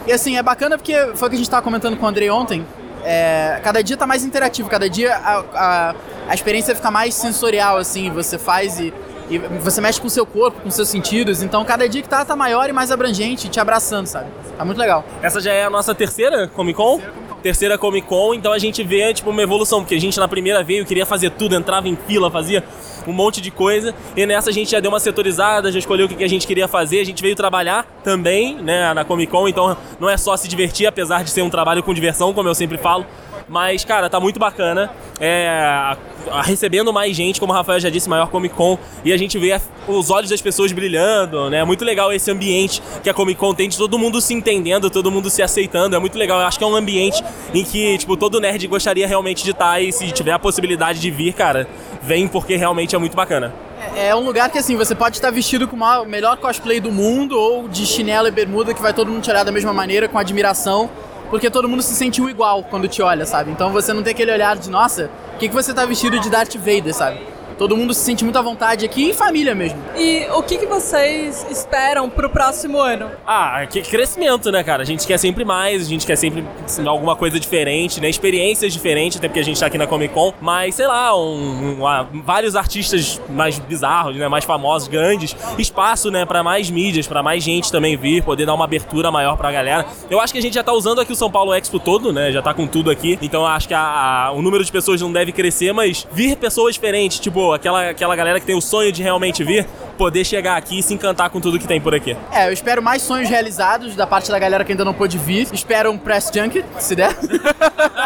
E assim, é bacana porque foi o que a gente tava comentando com o Andrei ontem. É, cada dia tá mais interativo, cada dia a, a, a experiência fica mais sensorial, assim, você faz e, e você mexe com o seu corpo, com seus sentidos. Então cada dia que tá, tá maior e mais abrangente, te abraçando, sabe? Tá muito legal. Essa já é a nossa terceira Comic Con? Terceira Comic Con, então a gente vê tipo uma evolução, porque a gente na primeira veio, queria fazer tudo, entrava em fila, fazia um monte de coisa, e nessa a gente já deu uma setorizada, já escolheu o que a gente queria fazer, a gente veio trabalhar também, né, na Comic Con, então não é só se divertir, apesar de ser um trabalho com diversão, como eu sempre falo, mas, cara, tá muito bacana. É, recebendo mais gente, como o Rafael já disse, maior Comic Con. E a gente vê os olhos das pessoas brilhando, né? Muito legal esse ambiente que a Comic Con tem de todo mundo se entendendo, todo mundo se aceitando. É muito legal. Eu acho que é um ambiente em que, tipo, todo nerd gostaria realmente de estar. E se tiver a possibilidade de vir, cara, vem porque realmente é muito bacana. É um lugar que assim, você pode estar vestido com o melhor cosplay do mundo ou de chinelo e bermuda que vai todo mundo te olhar da mesma maneira, com admiração, porque todo mundo se sentiu igual quando te olha, sabe? Então você não tem aquele olhar de, nossa, o que, que você tá vestido de Darth Vader, sabe? Todo mundo se sente muito à vontade aqui, em família mesmo. E o que, que vocês esperam pro próximo ano? Ah, que crescimento, né, cara? A gente quer sempre mais, a gente quer sempre assim, alguma coisa diferente, né? Experiências diferentes, até porque a gente tá aqui na Comic Con. Mas, sei lá, um, um, ah, vários artistas mais bizarros, né? Mais famosos, grandes. Espaço, né? Pra mais mídias, pra mais gente também vir, poder dar uma abertura maior pra galera. Eu acho que a gente já tá usando aqui o São Paulo Expo todo, né? Já tá com tudo aqui. Então eu acho que a- a- o número de pessoas não deve crescer, mas vir pessoas diferentes, tipo aquela, aquela galera que tem o sonho de realmente vir, poder chegar aqui e se encantar com tudo que tem por aqui. É, eu espero mais sonhos realizados da parte da galera que ainda não pôde vir. Espero um Press Junket, se der.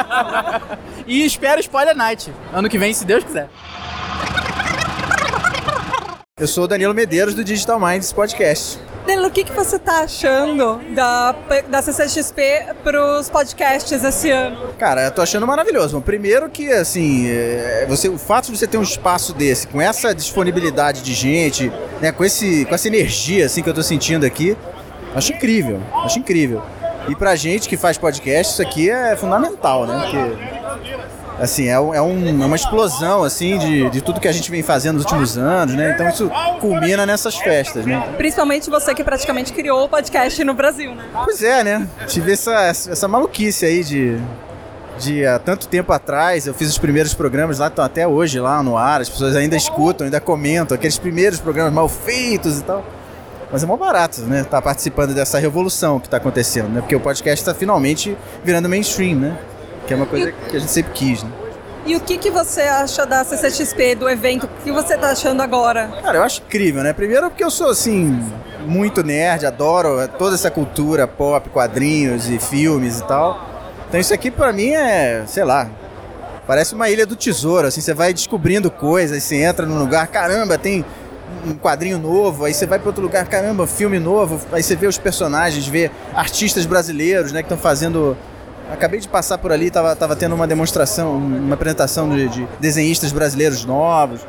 [LAUGHS] e espero Spoiler Night, ano que vem, se Deus quiser. Eu sou o Danilo Medeiros do Digital Minds Podcast. Danilo, o que, que você tá achando da, da CCXP pros podcasts esse ano? Cara, eu tô achando maravilhoso. Primeiro que, assim, é, você, o fato de você ter um espaço desse, com essa disponibilidade de gente, né, com, esse, com essa energia assim, que eu tô sentindo aqui, acho incrível, acho incrível. E pra gente que faz podcast, isso aqui é fundamental, né? Porque Assim, é, um- é um- é uma explosão, assim, de, de tudo que a gente vem fazendo nos últimos anos, né? Então isso culmina nessas festas, né? Principalmente você que praticamente criou o podcast no Brasil, né? Pois é, né? Tive essa, essa maluquice aí de, de há tanto tempo atrás. Eu fiz os primeiros programas lá, estão até hoje lá no ar. As pessoas ainda escutam, ainda comentam aqueles primeiros programas mal feitos e tal. Mas é mó barato, né? Estar participando dessa revolução que está acontecendo, né? Porque o podcast está finalmente virando mainstream, né? Que é uma coisa que a gente sempre quis, né? E o que, que você acha da CCXP, do evento? O que você tá achando agora? Cara, eu acho incrível, né? Primeiro porque eu sou, assim, muito nerd, adoro toda essa cultura pop, quadrinhos e filmes e tal. Então isso aqui pra mim é, sei lá, parece uma ilha do tesouro, assim, você vai descobrindo coisas, você entra num lugar, caramba, tem um quadrinho novo, aí você vai para outro lugar, caramba, filme novo, aí você vê os personagens, vê artistas brasileiros, né, que estão fazendo Acabei de passar por ali, tava, tava tendo uma demonstração, uma apresentação de, de desenhistas brasileiros novos.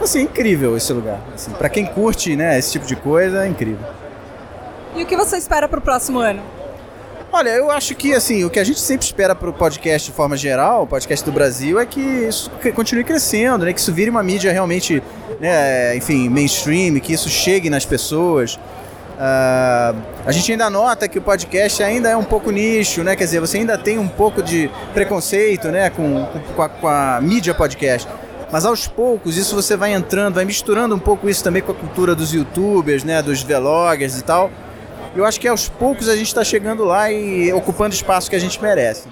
Assim, é incrível esse lugar. Assim, para quem curte, né, esse tipo de coisa, é incrível. E o que você espera pro próximo ano? Olha, eu acho que assim, o que a gente sempre espera pro podcast de forma geral, o podcast do Brasil, é que isso que continue crescendo, né? Que isso vire uma mídia realmente, né, enfim, mainstream, que isso chegue nas pessoas. Ah, a gente ainda nota que o podcast ainda é um pouco nicho, né? Quer dizer, você ainda tem um pouco de preconceito, né, com, com, a, com a mídia podcast. Mas aos poucos isso você vai entrando, vai misturando um pouco isso também com a cultura dos youtubers, né, dos vloggers e tal. Eu acho que aos poucos a gente está chegando lá e ocupando o espaço que a gente merece.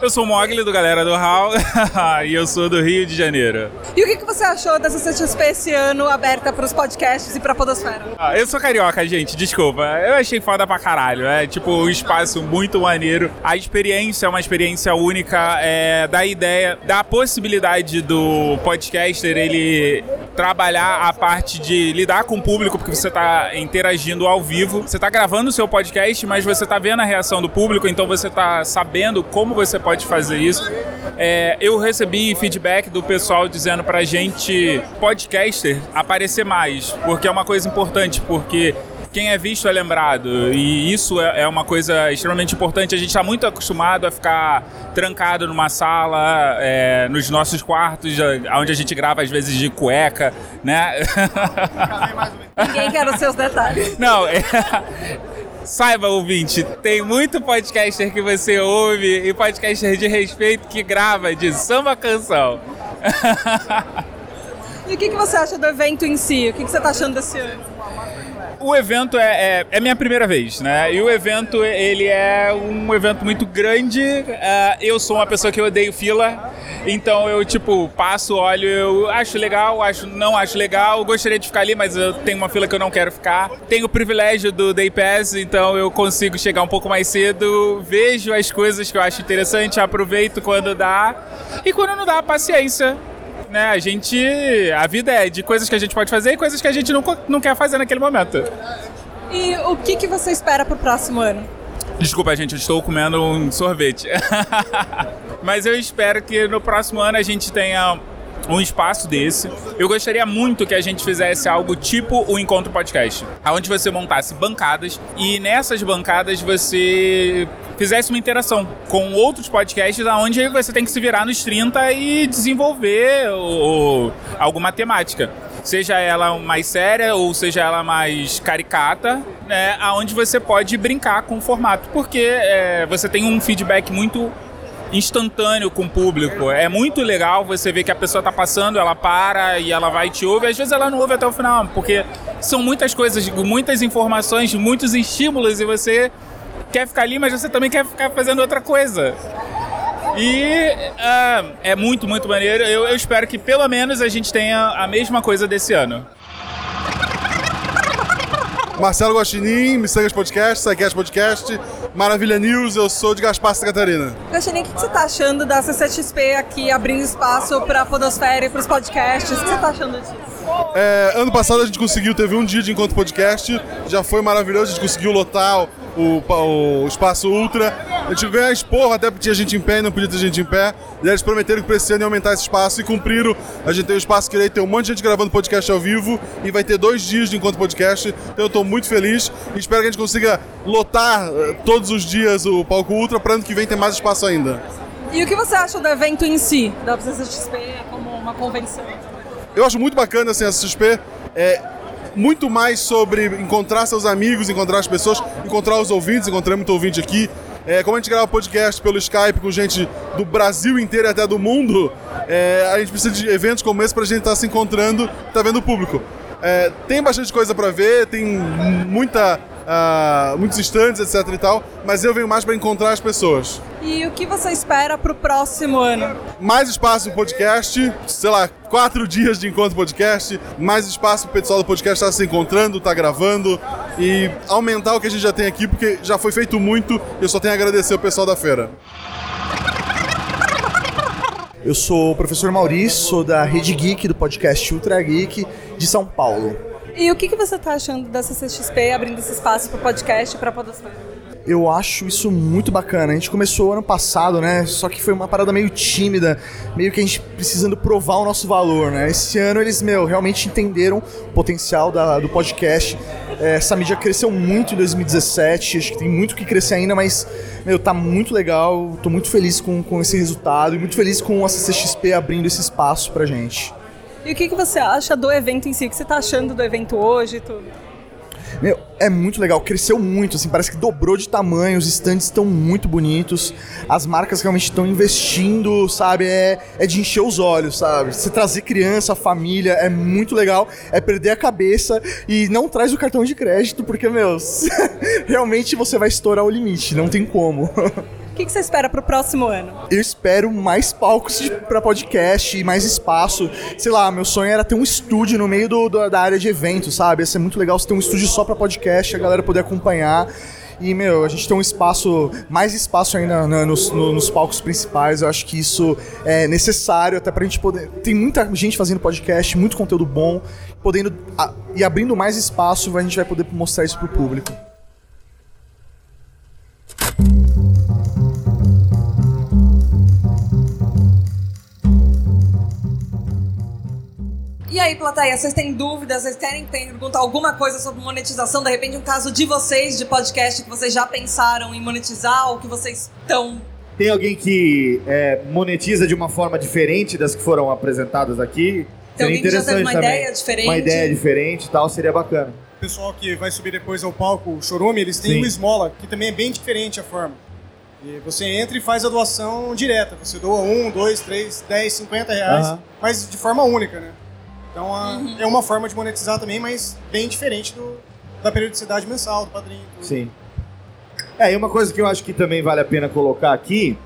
Eu sou o Mogli do Galera do Hall [LAUGHS] e eu sou do Rio de Janeiro. E o que, que você achou dessa CCXP esse ano aberta pros podcasts e pra podosfera? Ah, eu sou carioca, gente, desculpa. Eu achei foda pra caralho. É tipo um espaço muito maneiro. A experiência é uma experiência única. É, da ideia, da possibilidade do podcaster ele trabalhar a parte de lidar com o público, porque você tá interagindo ao vivo. Você tá gravando o seu podcast, mas você tá vendo a reação do público, então você tá sabendo como você pode fazer isso. É, eu recebi feedback do pessoal dizendo pra gente, podcaster, aparecer mais, porque é uma coisa importante, porque quem é visto é lembrado. E isso é é uma coisa extremamente importante. A gente está muito acostumado a ficar trancado numa sala, é, nos nossos quartos, onde a gente grava às vezes de cueca, né? [LAUGHS] Ninguém quer os seus detalhes. Não, é... Saiba, ouvinte, tem muito podcaster que você ouve e podcaster de respeito que grava de samba canção. [LAUGHS] E o que, que você acha do evento em si? O que, que você tá achando desse ano? O evento é, é, é minha primeira vez, né? E o evento, ele é um evento muito grande. Ah, eu sou uma pessoa que odeio fila. Então eu, tipo, passo, olho, eu acho legal, acho, não acho legal. Gostaria de ficar ali, mas eu tenho uma fila que eu não quero ficar. Tenho o privilégio do Day Pass, então eu consigo chegar um pouco mais cedo. Vejo as coisas que eu acho interessante, aproveito quando dá. E quando não dá, paciência né? A gente. A vida é de coisas que a gente pode fazer e coisas que a gente não, não quer fazer naquele momento. E o que, que você espera pro próximo ano? Desculpa, gente, eu estou comendo um sorvete. [LAUGHS] Mas eu espero que no próximo ano a gente tenha um espaço desse. Eu gostaria muito que a gente fizesse algo tipo o Encontro Podcast, onde você montasse bancadas e nessas bancadas você fizesse uma interação com outros podcasts onde você tem que se virar nos 30 e desenvolver o- alguma temática. Seja ela mais séria ou seja ela mais caricata, né, aonde você pode brincar com o formato, porque é, você tem um feedback muito instantâneo com o público. É muito legal você ver que a pessoa tá passando, ela para e ela vai e te ouve. Às vezes ela não ouve até o final, porque são muitas coisas, muitas informações, muitos estímulos e você quer ficar ali, mas você também quer ficar fazendo outra coisa. E ah, é muito, muito maneiro. Eu, eu espero que pelo menos a gente tenha a mesma coisa desse ano. Marcelo Guaxinim, me segue nos podcasts, Maravilha News, eu sou de Gaspar, Santa Catarina. Gaxanin, o que você tá achando da CCXP aqui abrindo espaço pra podosfera e pros podcasts? O que você tá achando disso? É, ano passado a gente conseguiu, teve um dia de encontro podcast, já foi maravilhoso, a gente conseguiu lotar o, o espaço Ultra A gente veio a expor, até porque tinha gente em pé e não podia ter gente em pé. E eles prometeram que pra esse ano iam aumentar esse espaço e cumpriram. A gente tem um espaço que tem um monte de gente gravando podcast ao vivo e vai ter dois dias de encontro podcast. Então eu tô muito feliz e espero que a gente consiga lotar eh, todos os dias o palco Ultra para ano que vem ter mais espaço ainda. E o que você acha do evento em si, da CCXP como uma convenção? Eu acho muito bacana assim, a CXP. É muito mais sobre encontrar seus amigos, encontrar as pessoas, encontrar os ouvintes. Encontrei muito ouvinte aqui. É, como a gente grava podcast pelo Skype com gente do Brasil inteiro e até do mundo, é, a gente precisa de eventos como esse pra gente estar se encontrando, tá vendo o público. É, tem bastante coisa para ver, tem muita, uh, muitos stands, etc e tal, mas eu venho mais para encontrar as pessoas. E o que você espera pro próximo ano? Mais espaço no podcast, sei lá, quatro dias de encontro podcast, mais espaço pro pessoal do podcast estar se encontrando, estar gravando e aumentar o que a gente já tem aqui, porque já foi feito muito e eu só tenho a agradecer o pessoal da feira. Eu sou o professor Maurício, sou da Rede Geek, do podcast Ultra Geek, de São Paulo. E o que, que você está achando da CCXP abrindo esse espaço para o podcast e para a? Eu acho isso muito bacana. A gente começou ano passado, né? Só que foi uma parada meio tímida, meio que a gente precisando provar o nosso valor, né? Esse ano eles, meu, realmente entenderam o potencial da, do podcast. É, essa mídia cresceu muito em 2017, acho que tem muito que crescer ainda, mas, meu, tá muito legal. Tô muito feliz com, com esse resultado e muito feliz com a CCXP abrindo esse espaço pra gente. E o que, que você acha do evento em si? O que você tá achando do evento hoje e tudo? Meu, é muito legal, cresceu muito, assim, parece que dobrou de tamanho, os stands estão muito bonitos, as marcas realmente estão investindo, sabe? É, é de encher os olhos, sabe? Você trazer criança, família, é muito legal, é perder a cabeça e não traz o cartão de crédito, porque, meu, [LAUGHS] realmente você vai estourar o limite, não tem como. [LAUGHS] O que, que você espera pro próximo ano? Eu espero mais palcos para podcast, mais espaço. Sei lá, meu sonho era ter um estúdio no meio do, do da área de eventos, sabe? Ia ser muito legal você ter um estúdio só para podcast, a galera poder acompanhar. E, meu, a gente tem um espaço, mais espaço ainda né, nos, no, nos palcos principais. Eu acho que isso é necessário até pra gente poder. Tem muita gente fazendo podcast, muito conteúdo bom, podendo. A, e abrindo mais espaço, a gente vai poder mostrar isso pro público. E aí, plateia, vocês têm dúvidas? Vocês querem perguntar alguma coisa sobre monetização? De repente, um caso de vocês, de podcast, que vocês já pensaram em monetizar ou que vocês estão. Tem alguém que é, monetiza de uma forma diferente das que foram apresentadas aqui? Tem alguém que já teve uma também. ideia diferente? Uma ideia diferente e tal, seria bacana. O pessoal que vai subir depois ao palco, o Chorume, eles têm Sim. o Esmola, que também é bem diferente a forma. E você entra e faz a doação direta. Você doa um, dois, três, dez, cinquenta reais, mas de forma única, né? Então a- é uma forma de monetizar também, mas bem diferente do, da periodicidade mensal, do padrinho. tudo. Sim. É, e uma coisa que eu acho que também vale a pena colocar aqui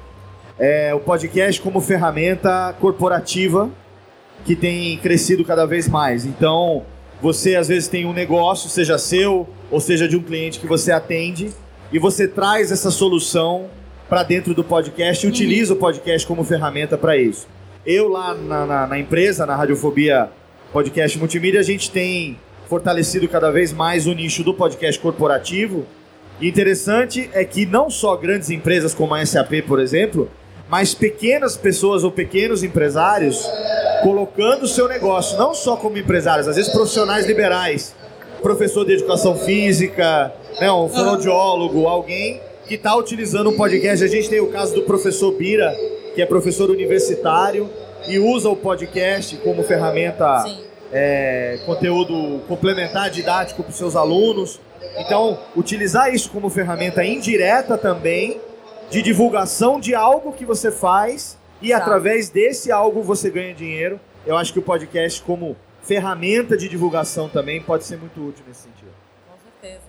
é o podcast como ferramenta corporativa que tem crescido cada vez mais. Então, você às vezes tem um negócio, seja seu ou seja de um cliente que você atende, e você traz essa solução para dentro do podcast e utiliza o podcast como ferramenta para isso. Eu lá na, na- na empresa, na Radiofobia Podcast Multimídia, a gente tem fortalecido cada vez mais o nicho do podcast corporativo. E interessante é que não só grandes empresas como a SAP, por exemplo, mas pequenas pessoas ou pequenos empresários colocando o seu negócio, não só como empresários, às vezes profissionais liberais, professor de educação física, né, um fonoaudiólogo, alguém que está utilizando um podcast. A gente tem o caso do professor Bira, que é professor universitário e usa o podcast como ferramenta, é, conteúdo complementar didático para os seus alunos. Então, utilizar isso como ferramenta indireta também de divulgação de algo que você faz e através desse algo você ganha dinheiro. Eu acho que o podcast como ferramenta de divulgação também pode ser muito útil nesse sentido. Com certeza.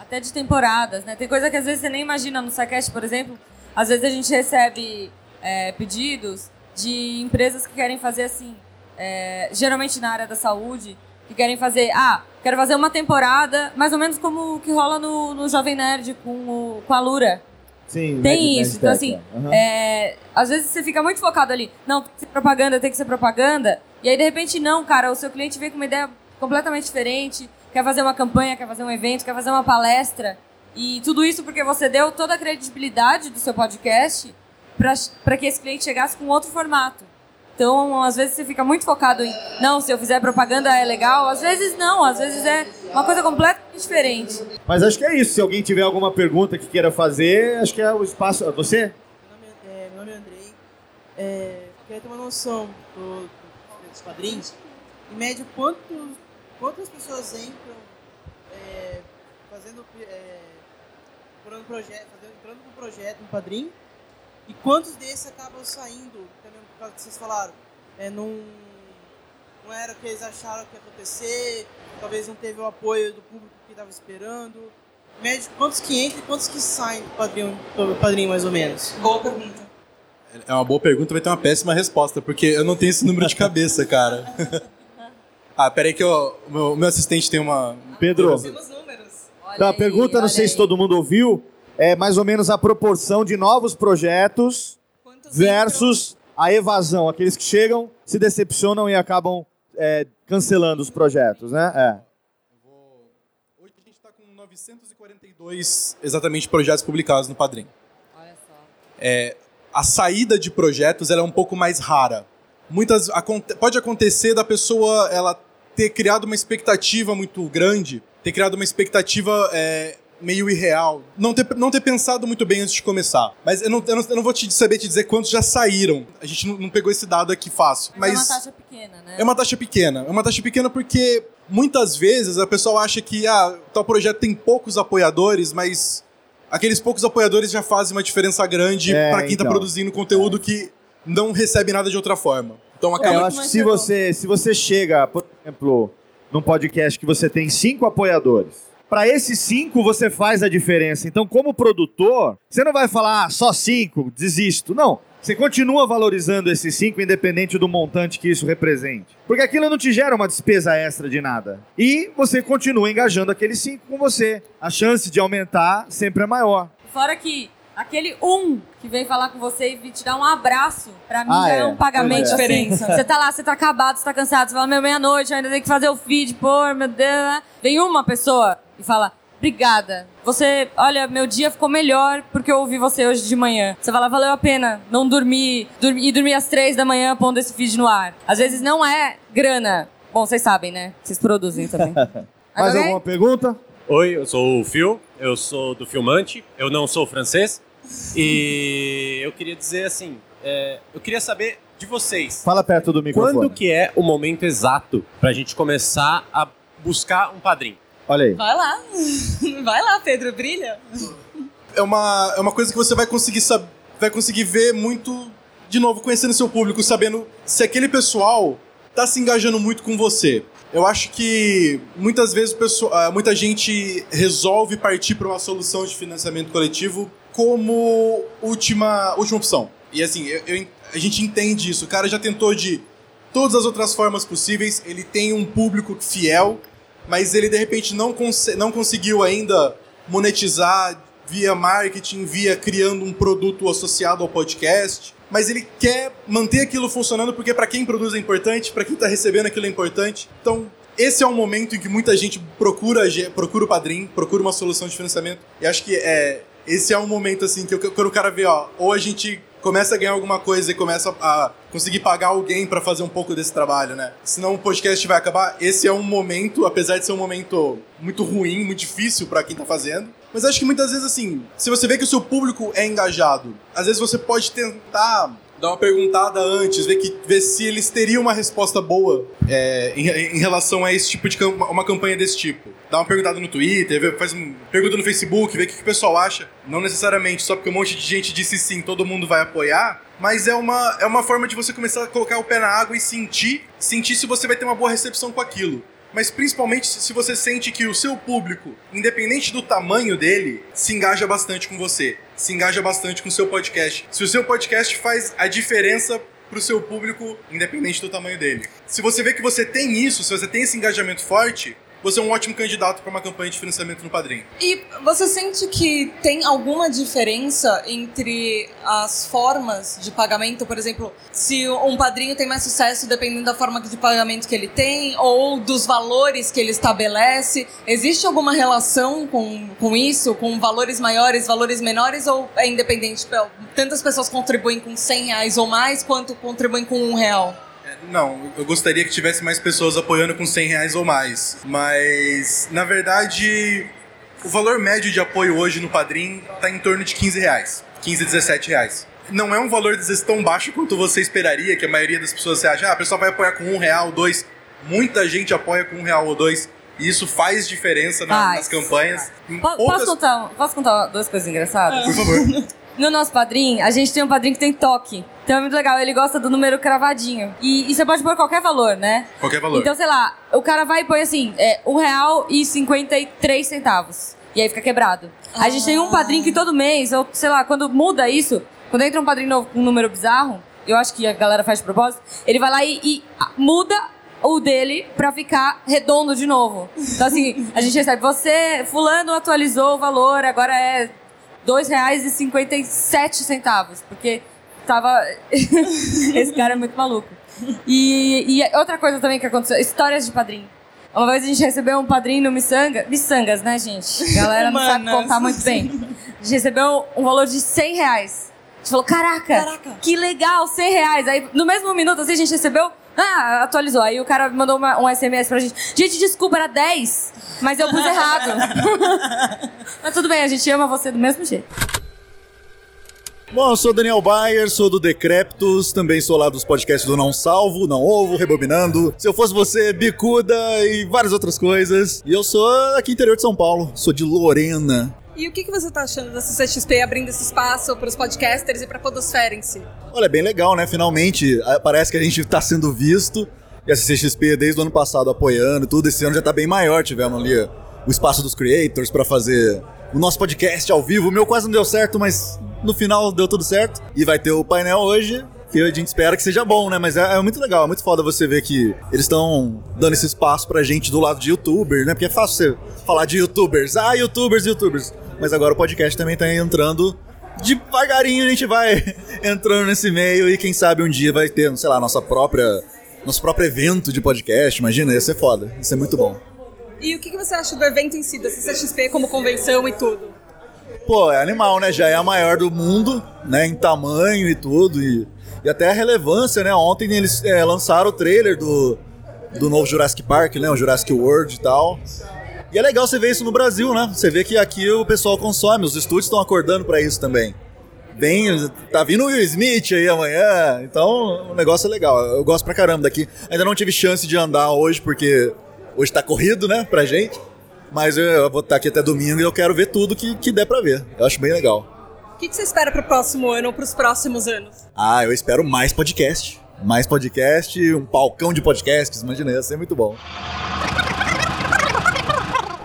Até de temporadas, né? Tem coisa que às vezes você nem imagina no Sacast, por exemplo. Às vezes a gente recebe é, pedidos de empresas que querem fazer assim, é, geralmente na área da saúde, que querem fazer, ah, quero fazer uma temporada, mais ou menos como o que rola no, no Jovem Nerd com, o, com a Lura. Sim, Tem isso. Então, assim, aham. é, às vezes você fica muito focado ali. Não, tem que ser propaganda, tem que ser propaganda. E aí, de repente, não, cara, o seu cliente vem com uma ideia completamente diferente, quer fazer uma campanha, quer fazer um evento, quer fazer uma palestra. E tudo isso porque você deu toda a credibilidade do seu podcast para que esse cliente chegasse com outro formato. Então, às vezes você fica muito focado em, não, se eu fizer propaganda é legal. Às vezes não, às vezes é uma coisa completamente diferente. Mas acho que é isso. Se alguém tiver alguma pergunta que queira fazer, acho que é o espaço. Você? É, meu nome é Andrei. É, queria ter uma noção do, do- dos quadrinhos. Em média, quantos, quantas pessoas entram é, fazendo, é, projeto, fazendo, entrando com projeto no quadrinho e quantos desses acabam saindo, também por causa que vocês falaram, é, não, não era o que eles acharam que ia acontecer, talvez não teve o apoio do público que estava esperando. Em média, quantos que entram e quantos que saem do padrinho, do padrinho mais ou menos? Boa pergunta. É uma boa pergunta, vai ter uma péssima resposta, porque eu não tenho esse número de cabeça, cara. [LAUGHS] ah, peraí que o meu, meu assistente tem uma... Pedro. Então, a pergunta, não sei se todo mundo ouviu, é mais ou menos a proporção de novos projetos versus a evasão. Aqueles que chegam, se decepcionam e acabam é, cancelando os projetos, né? É. 942 exatamente projetos publicados no Padrim. É, a saída de projetos ela é um pouco mais rara. Muitas pode acontecer da pessoa ela ter criado uma expectativa muito grande, ter criado uma expectativa é, meio irreal, não ter, não ter pensado muito bem antes de começar. Mas eu não, eu não, eu não vou te saber te dizer quantos já saíram. A gente não, não pegou esse dado aqui fácil. Mas, Mas, é uma taxa pequena, né? é uma taxa pequena. É uma taxa pequena porque muitas vezes a pessoa acha que ah, tal projeto tem poucos apoiadores, mas aqueles poucos apoiadores já fazem uma diferença grande É, pra quem tá então. produzindo conteúdo que não recebe nada de outra forma. Então É, acaba eu acho que se você, se você chega, por exemplo, num podcast que você tem cinco apoiadores, para esses cinco você faz a diferença. Então, como produtor, você não vai falar ah, só cinco, desisto. Não. Você continua valorizando esses cinco, independente do montante que isso represente. Porque aquilo não te gera uma despesa extra de nada. E você continua engajando aqueles cinco com você. A chance de aumentar sempre é maior. Fora que aquele um que vem falar com você e te dar um abraço, pra mim Ah, já é é. um pagamento é. diferença. Você tá lá, você tá acabado, você tá cansado, você fala, meu, meia-noite, eu ainda tenho que fazer o feed, pô, meu Deus. né? Vem uma pessoa e fala, obrigada. Você, olha, meu dia ficou melhor porque eu ouvi você hoje de manhã. Você fala, valeu a pena não dormir, dormir e dormir às três da manhã pondo esse feed no ar. Às vezes não é grana. Bom, vocês sabem, né? Vocês produzem também. [LAUGHS] Mais alguém? alguma pergunta? Oi, eu sou o Phil, eu sou do Filmante, eu não sou francês. E eu queria dizer assim, é, eu queria saber de vocês. Fala perto do microfone. Quando que é o momento exato pra gente começar a buscar um padrinho? Olha aí. Vai lá. [LAUGHS] Vai lá, Pedro, brilha. é uma, é uma coisa que você vai conseguir sab vai conseguir ver muito de novo conhecendo seu público, sabendo se aquele pessoal tá se engajando muito com você. Eu acho que muitas vezes o pessoal, ah, muita gente resolve partir para uma solução de financiamento coletivo como última, última opção. E assim, eu- eu- a gente entende isso. O cara já tentou de todas as outras formas possíveis, ele tem um público fiel, mas ele de repente não, conse- não conseguiu ainda monetizar via marketing, via criando um produto associado ao podcast. Mas ele quer manter aquilo funcionando porque para quem produz é importante, para quem tá recebendo aquilo é importante. Então, esse é um momento em que muita gente procura, procura o padrinho, procura uma solução de financiamento. E acho que é, esse é um momento assim que eu- quando o cara vê, ó, ou a gente começa a ganhar alguma coisa e começa a conseguir pagar alguém pra fazer um pouco desse trabalho, né? Senão o podcast vai acabar. Esse é um momento, apesar de ser um momento muito ruim, muito difícil pra quem tá fazendo. Mas acho que muitas vezes, assim, se você vê que o seu público é engajado, às vezes você pode tentar dar uma perguntada antes, ver, que, ver se eles teriam uma resposta boa é, em, em relação a esse tipo de uma campanha desse tipo. Dá uma perguntada no Twitter, faz uma pergunta no Facebook, vê o que, que o pessoal acha. Não necessariamente só porque um monte de gente disse sim, todo mundo vai apoiar. Mas é uma, é uma forma de você começar a colocar o pé na água e sentir, sentir se você vai ter uma boa recepção com aquilo. Mas principalmente se você sente que o seu público, independente do tamanho dele, se engaja bastante com você, se engaja bastante com o seu podcast. Se o seu podcast faz a diferença pro seu público, independente do tamanho dele. Se você vê que você tem isso, se você tem esse engajamento forte, você é um ótimo candidato para uma campanha de financiamento no Padrim. E você sente que tem alguma diferença entre as formas de pagamento? Por exemplo, se um padrinho tem mais sucesso dependendo da forma de pagamento que ele tem ou dos valores que ele estabelece? Existe alguma relação com, com isso? Com valores maiores, valores menores? Ou é independente? Tipo, Tantas pessoas contribuem com 100 reais ou mais quanto contribuem com um real? Não, eu gostaria que tivesse mais pessoas apoiando com 100 reais ou mais. Mas, na verdade, o valor médio de apoio hoje no Padrim está em torno de 15 reais. 15, 17 reais. Não é um valor às vezes tão baixo quanto você esperaria, que a maioria das pessoas acha, ah, a pessoa vai apoiar com um real, dois. Muita gente apoia com um real ou dois. E isso faz diferença na- Faz. nas campanhas. Poucas- Posso, contar, posso contar duas coisas engraçadas? Por favor. [LAUGHS] No nosso padrinho, a gente tem um padrinho que tem toque. Então é muito legal, ele gosta do número cravadinho. E, e você pode pôr qualquer valor, né? Qualquer valor. Então, sei lá, o cara vai e põe assim, é, um real e 53 centavos. E aí fica quebrado. A gente tem um padrinho que todo mês, ou sei lá, quando muda isso, quando entra um padrinho novo com um número bizarro, eu acho que a galera faz de propósito, ele vai lá e, e ah, muda o dele pra ficar redondo de novo. Então, assim, a gente recebe, você, fulano atualizou o valor, agora é 2,57 porque tava. [LAUGHS] Esse cara é muito maluco. E, e outra coisa também que aconteceu: histórias de padrinho. Uma vez a gente recebeu um padrinho no Missanga. Missangas, né, gente? A galera não sabe contar muito bem. A gente recebeu um valor de 100 reais. A gente falou: caraca, que legal, 100 reais. Aí no mesmo minuto assim, a gente recebeu. Ah, atualizou. Aí o cara mandou uma- um SMS pra gente. Gente, desculpa, era 10, mas eu pus errado. [LAUGHS] mas tudo bem, a gente ama você do mesmo jeito. Bom, eu sou Daniel Bayer, sou do Decreptus, também sou lá dos podcasts do Não Salvo, Não Ovo, Rebobinando. Se eu fosse você, Bicuda e várias outras coisas. E eu sou aqui interior de São Paulo, sou de Lorena. E o que, que você tá achando da CCXP abrindo esse espaço para os podcasters e para a podosfera em si? Olha, é bem legal, né? Finalmente, ah, parece que a gente tá sendo visto. E a CCXP, desde o ano passado, apoiando tudo. Esse ano já tá bem maior. Tivemos ali o espaço dos creators pra fazer o nosso podcast ao vivo. O meu quase não deu certo, mas no final deu tudo certo. E vai ter o painel hoje. Que a gente espera que seja bom, né? Mas é, é muito legal, é muito foda você ver que eles estão dando esse espaço pra gente do lado de youtubers, né? Porque é fácil você falar de youtubers. Ah, youtubers, youtubers. Mas agora o podcast também tá entrando devagarinho a gente vai [LAUGHS] entrando nesse meio e quem sabe um dia vai ter, sei lá, nossa própria nosso próprio evento de podcast, imagina, ia ser foda, ia ser muito bom. E o que, você acha do evento em si, da CCXP como convenção e tudo? Pô, é animal, né? Já é a maior do mundo, né? Em tamanho e tudo. E, e até a relevância, né? Ontem eles é, lançaram o trailer do, do novo Jurassic Park, né? O Jurassic World e tal. E é legal você ver isso no Brasil, né? Você vê que aqui o pessoal consome, os estúdios estão acordando pra isso também. Vem, tá vindo o Will Smith aí amanhã, então o negócio é legal. Eu gosto pra caramba daqui. Ainda não tive chance de andar hoje, porque hoje tá corrido, né, pra gente. Mas eu, eu vou estar aqui até domingo e eu quero ver tudo que, que der pra ver. Eu acho bem legal. O que, que você espera pro próximo ano ou pros próximos anos? Ah, eu espero mais podcast. Mais podcast, um palcão de podcasts, imagina, ia ser muito bom.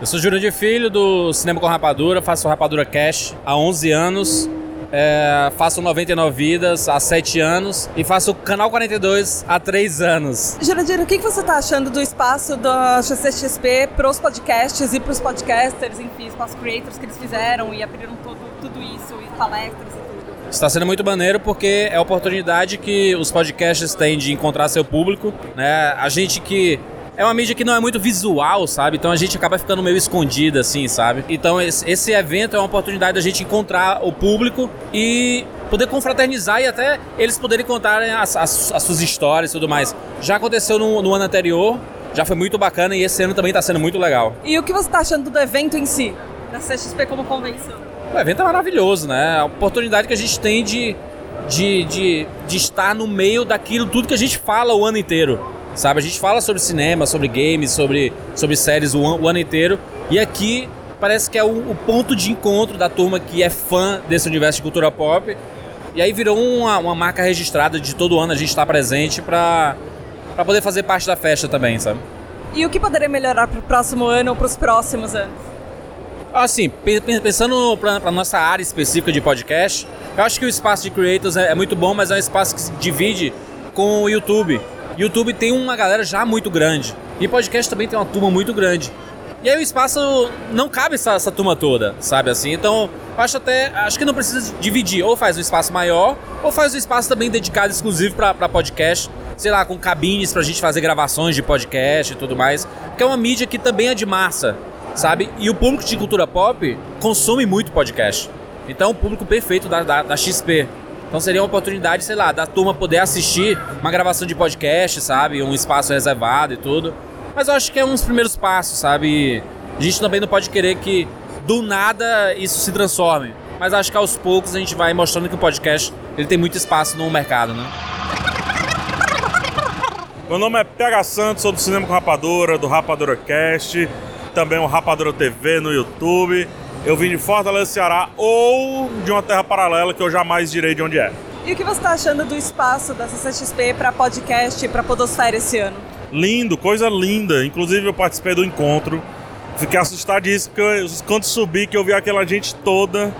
Eu sou Júnior de Filho, do Cinema com Rapadura, faço Rapadura Cash há 11 anos. É, faço 99 Vidas há 7 anos e faço o Canal 42 há 3 anos. Jurandir, o que, você tá achando do espaço da CCXP pros podcasts e pros podcasters, enfim, espaço creators que eles fizeram e abriram tudo, tudo isso, e palestras e tudo? Está sendo muito maneiro porque é a oportunidade que os podcasts têm de encontrar seu público, né? A gente que é uma mídia que não é muito visual, sabe? Então a gente acaba ficando meio escondido, assim, sabe? Então esse, evento é uma oportunidade da gente encontrar o público e poder confraternizar e até eles poderem contar as, as- as suas histórias e tudo mais. Já aconteceu no, no ano anterior, já foi muito bacana e esse ano também está sendo muito legal. E o que você tá achando do evento em si, da CCXP como convenção? O evento é maravilhoso, né? A oportunidade que a gente tem de, de, de, de estar no meio daquilo tudo que a gente fala o ano inteiro. Sabe? A gente fala sobre cinema, sobre games, sobre, sobre séries o, an- o ano inteiro. E aqui parece que é o, o ponto de encontro da turma que é fã desse universo de cultura pop. E aí virou uma, uma marca registrada de todo ano a gente estar presente pra, pra poder fazer parte da festa também, sabe? E o que poderia melhorar pro próximo ano ou pros próximos anos? Assim, pe- pe- pensando pra nossa área específica de podcast, eu acho que o espaço de creators é, é muito bom, mas é um espaço que se divide com o YouTube. YouTube tem uma galera já muito grande. E podcast também tem uma turma muito grande. E aí o espaço não cabe essa, essa turma toda, sabe assim? Então, acho até. Acho que não precisa dividir. Ou faz um espaço maior, ou faz um espaço também dedicado exclusivo pra podcast. Sei lá, com cabines pra gente fazer gravações de podcast e tudo mais. Que é uma mídia que também é de massa, sabe? E o público de cultura pop consome muito podcast. Então, o público perfeito da, da, da XP. Então seria uma oportunidade, sei lá, da turma poder assistir uma gravação de podcast, sabe? Um espaço reservado e tudo. Mas eu acho que é uns primeiros passos, sabe? A gente também não pode querer que do nada isso se transforme. Mas acho que aos poucos a gente vai mostrando que o podcast ele tem muito espaço no mercado, né? Meu nome é PH Santos, sou do Cinema com Rapadura, do Rapadura Cast, também o Rapadura TV no YouTube. Eu vim de Fortaleza, Ceará ou de uma terra paralela que eu jamais direi de onde é. E o que você está achando do espaço da CCXP para podcast para Podosfera esse ano? Lindo, coisa linda. Inclusive eu participei do encontro. Fiquei assustadíssimo porque quando subi que eu vi aquela gente toda,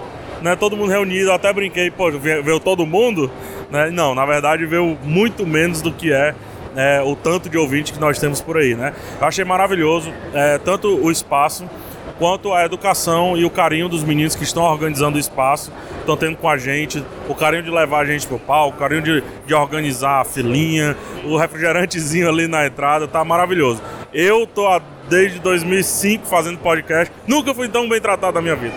né, todo mundo reunido, eu até brinquei, pô, veio todo mundo? Né? Não, na verdade veio muito menos do que é é, o tanto de ouvinte que nós temos por aí, né? Eu achei maravilhoso, é, tanto o espaço quanto a educação e o carinho dos meninos que estão organizando o espaço, estão tendo com a gente, o carinho de levar a gente pro palco, o carinho de, de organizar a filinha, o refrigerantezinho ali na entrada, tá maravilhoso. Eu tô há, desde 2005 fazendo podcast, nunca fui tão bem tratado na minha vida.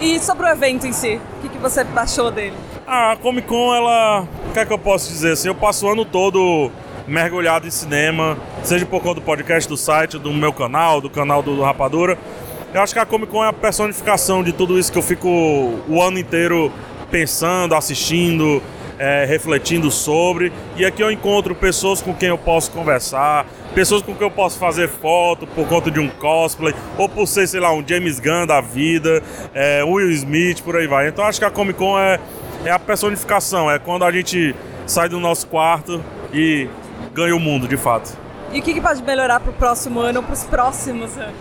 E sobre o evento em si, o que, que você achou dele? A Comic Con, ela. O que é que eu posso dizer assim? Eu passo o ano todo mergulhado em cinema, seja por conta do podcast do site, do meu canal, do canal do, Rapadura. Eu acho que a Comic Con é a personificação de tudo isso que eu fico o ano inteiro pensando, assistindo, é, refletindo sobre. E aqui eu encontro pessoas com quem eu posso conversar, pessoas com quem eu posso fazer foto por conta de um cosplay, ou por ser, sei lá, um James Gunn da vida, é, Will Smith, por aí vai. Então acho que a Comic Con é, é a personificação, é quando a gente sai do nosso quarto e ganha o mundo, de fato. E o que, que pode melhorar para o próximo ano ou para os próximos anos?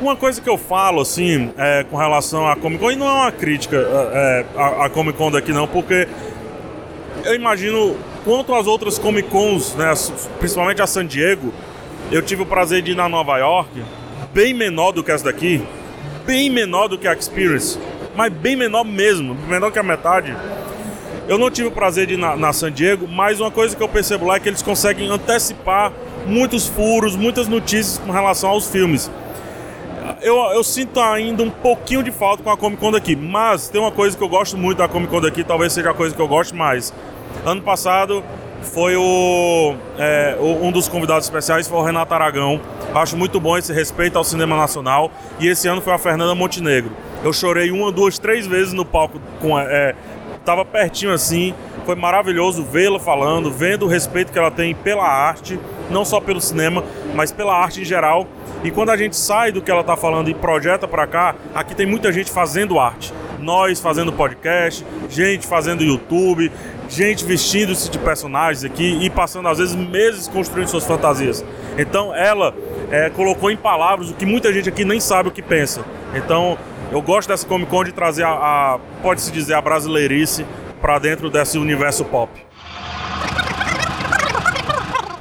Uma coisa que eu falo, assim, é, com relação à Comic Con, e não é uma crítica é, à, à Comic Con daqui não, porque eu imagino quanto às outras Comic Cons, né, principalmente a San Diego, eu tive o prazer de ir na Nova York, bem menor do que essa daqui, bem menor do que a Experience, mas bem menor mesmo, menor que a metade. Eu não tive o prazer de ir na, na San Diego, mas uma coisa que eu percebo lá é que eles conseguem antecipar muitos furos, muitas notícias com relação aos filmes. Eu, eu, sinto ainda um pouquinho de falta com a Comic Con daqui, mas tem uma coisa que eu gosto muito da Comic Con daqui, talvez seja a coisa que eu goste mais. Ano passado foi o, é, um dos convidados especiais foi o Renato Aragão. Acho muito bom esse respeito ao cinema nacional. E esse ano foi a Fernanda Montenegro. Eu chorei uma, duas, três vezes no palco com, é, estava pertinho assim. Foi maravilhoso vê-la falando, vendo o respeito que ela tem pela arte, não só pelo cinema, mas pela arte em geral. E quando a gente sai do que ela está falando e projeta para cá, aqui tem muita gente fazendo arte. Nós fazendo podcast, gente fazendo YouTube, gente vestindo-se de personagens aqui e passando às vezes meses construindo suas fantasias. Então ela é, colocou em palavras o que muita gente aqui nem sabe o que pensa. Então eu gosto dessa Comic Con de trazer a, a pode-se dizer, a brasileirice para dentro desse universo pop.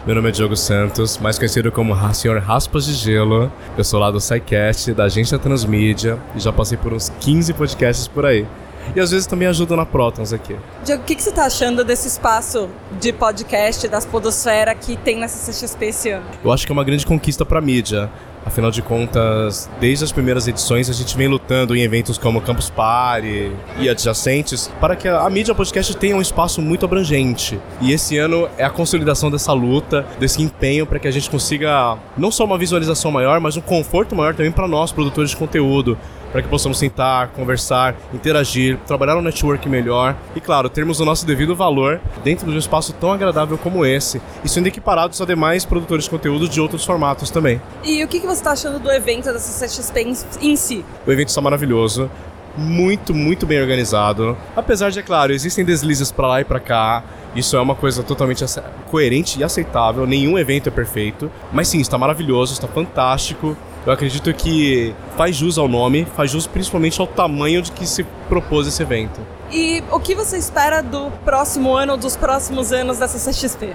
Meu nome é Diogo Santos, mais conhecido como Sr. Raspas de Gelo. Eu sou lá do SciCast, da agência Transmídia, e já passei por uns 15 podcasts por aí. E às vezes também ajudo na Protons aqui. Diogo, o que, que você está achando desse espaço de podcast, das podosfera que tem nessa CXP esse ano? Eu acho que é uma grande conquista para a mídia. Afinal de contas, desde as primeiras edições a gente vem lutando em eventos como Campus Party e adjacentes para que a, mídia podcast tenha um espaço muito abrangente. E esse ano é a consolidação dessa luta, desse empenho para que a gente consiga não só uma visualização maior, mas um conforto maior também para nós, produtores de conteúdo para que possamos sentar, conversar, interagir, trabalhar um network melhor e, claro, termos o nosso devido valor dentro de um espaço tão agradável como esse e sendo equiparados a demais produtores de conteúdo de outros formatos também. E o que você está achando do evento da CCXP em si? O evento está maravilhoso muito, muito bem organizado. Apesar de, é claro, existem deslizes para lá e para cá. Isso é uma coisa totalmente coerente e aceitável. Nenhum evento é perfeito. Mas sim, está maravilhoso, está fantástico. Eu acredito que faz jus ao nome, faz jus principalmente ao tamanho de que se propôs esse evento. E o que você espera do próximo ano, dos próximos anos dessa CXP?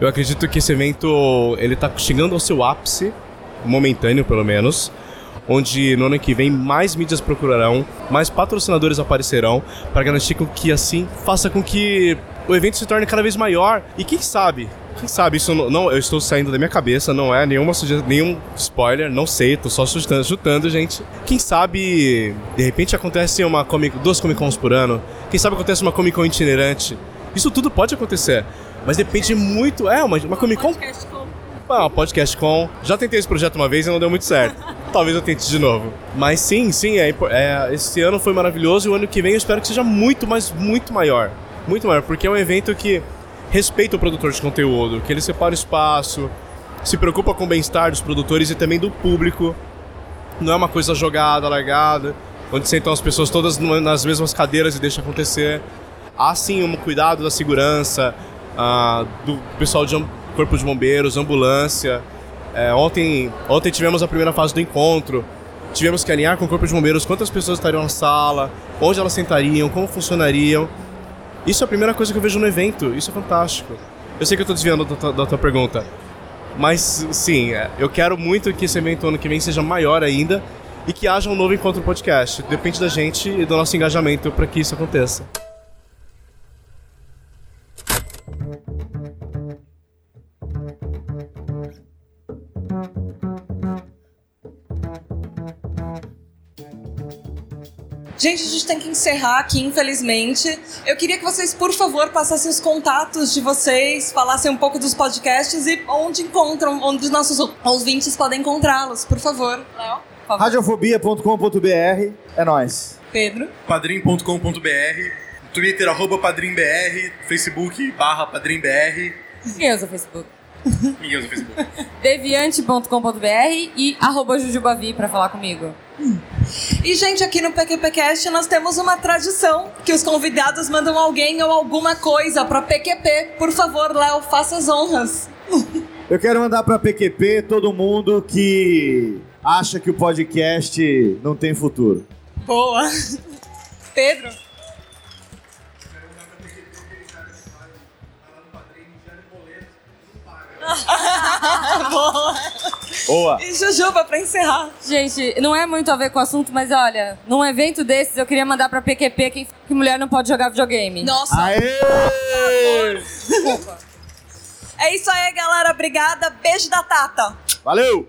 Eu acredito que esse evento ele tá chegando ao seu ápice, momentâneo pelo menos, onde no ano que vem mais mídias procurarão, mais patrocinadores aparecerão para garantir que assim faça com que o evento se torne cada vez maior e quem sabe quem sabe isso não, não- eu estou saindo da minha cabeça, não é nenhuma nenhum spoiler, não sei, tô só chutando, chutando, gente. Quem sabe de repente acontece uma comic, duas Comic Cons por ano. Quem sabe acontece uma Comic Con itinerante. Isso tudo pode acontecer, mas depende muito, é uma, uma Comic Con ah, podcast com. Já tentei esse projeto uma vez e não deu muito certo. [LAUGHS] Talvez eu tente de novo. Mas sim, sim, é, é, esse ano foi maravilhoso e o ano que vem eu espero que seja muito, mas muito maior. Muito maior, porque é um evento que respeita o produtor de conteúdo, que ele separa o espaço, se preocupa com o bem-estar dos produtores e também do público. Não é uma coisa jogada, largada, onde sentam as pessoas todas nas mesmas cadeiras e deixa acontecer. Há sim um cuidado da segurança, ah, do pessoal de corpo de bombeiros, ambulância. É, ontem, ontem tivemos a primeira fase do encontro. Tivemos que alinhar com o corpo de bombeiros quantas pessoas estariam na sala, onde elas sentariam, como funcionariam. Isso é a primeira coisa que eu vejo no evento. Isso é fantástico. Eu sei que eu tô desviando da da tua pergunta. Mas sim, é, eu quero muito que esse evento ano que vem seja maior ainda e que haja um novo encontro podcast. Depende da gente e do nosso engajamento para que isso aconteça. Gente, a gente tem que encerrar aqui, infelizmente. Eu queria que vocês, por favor, passassem os contatos de vocês, falassem um pouco dos podcasts e onde encontram, onde os nossos ouvintes podem encontrá-los, por favor. Léo? Radiofobia.com.br é nóis. Pedro? padrim.com.br, Twitter, arroba padrimbr, Facebook, barra padrimbr. Ninguém usa Facebook. Ninguém usa Facebook. [LAUGHS] Deviante.com.br e arroba Jujubavi pra falar comigo. E, gente, aqui no PQPcast nós temos uma tradição que os convidados mandam alguém ou alguma coisa pra PQP. Por favor, Léo, faça as honras. Eu quero mandar pra PQP todo mundo que acha que o podcast não tem futuro. Boa. Pedro? [LAUGHS] Boa. Boa. E Jujuba, pra encerrar. Gente, não é muito a ver com o assunto, mas olha, num evento desses eu queria mandar pra PQP que, que mulher não pode jogar videogame. Nossa! Desculpa. É isso aí, galera. Obrigada. Beijo da Tata. Valeu!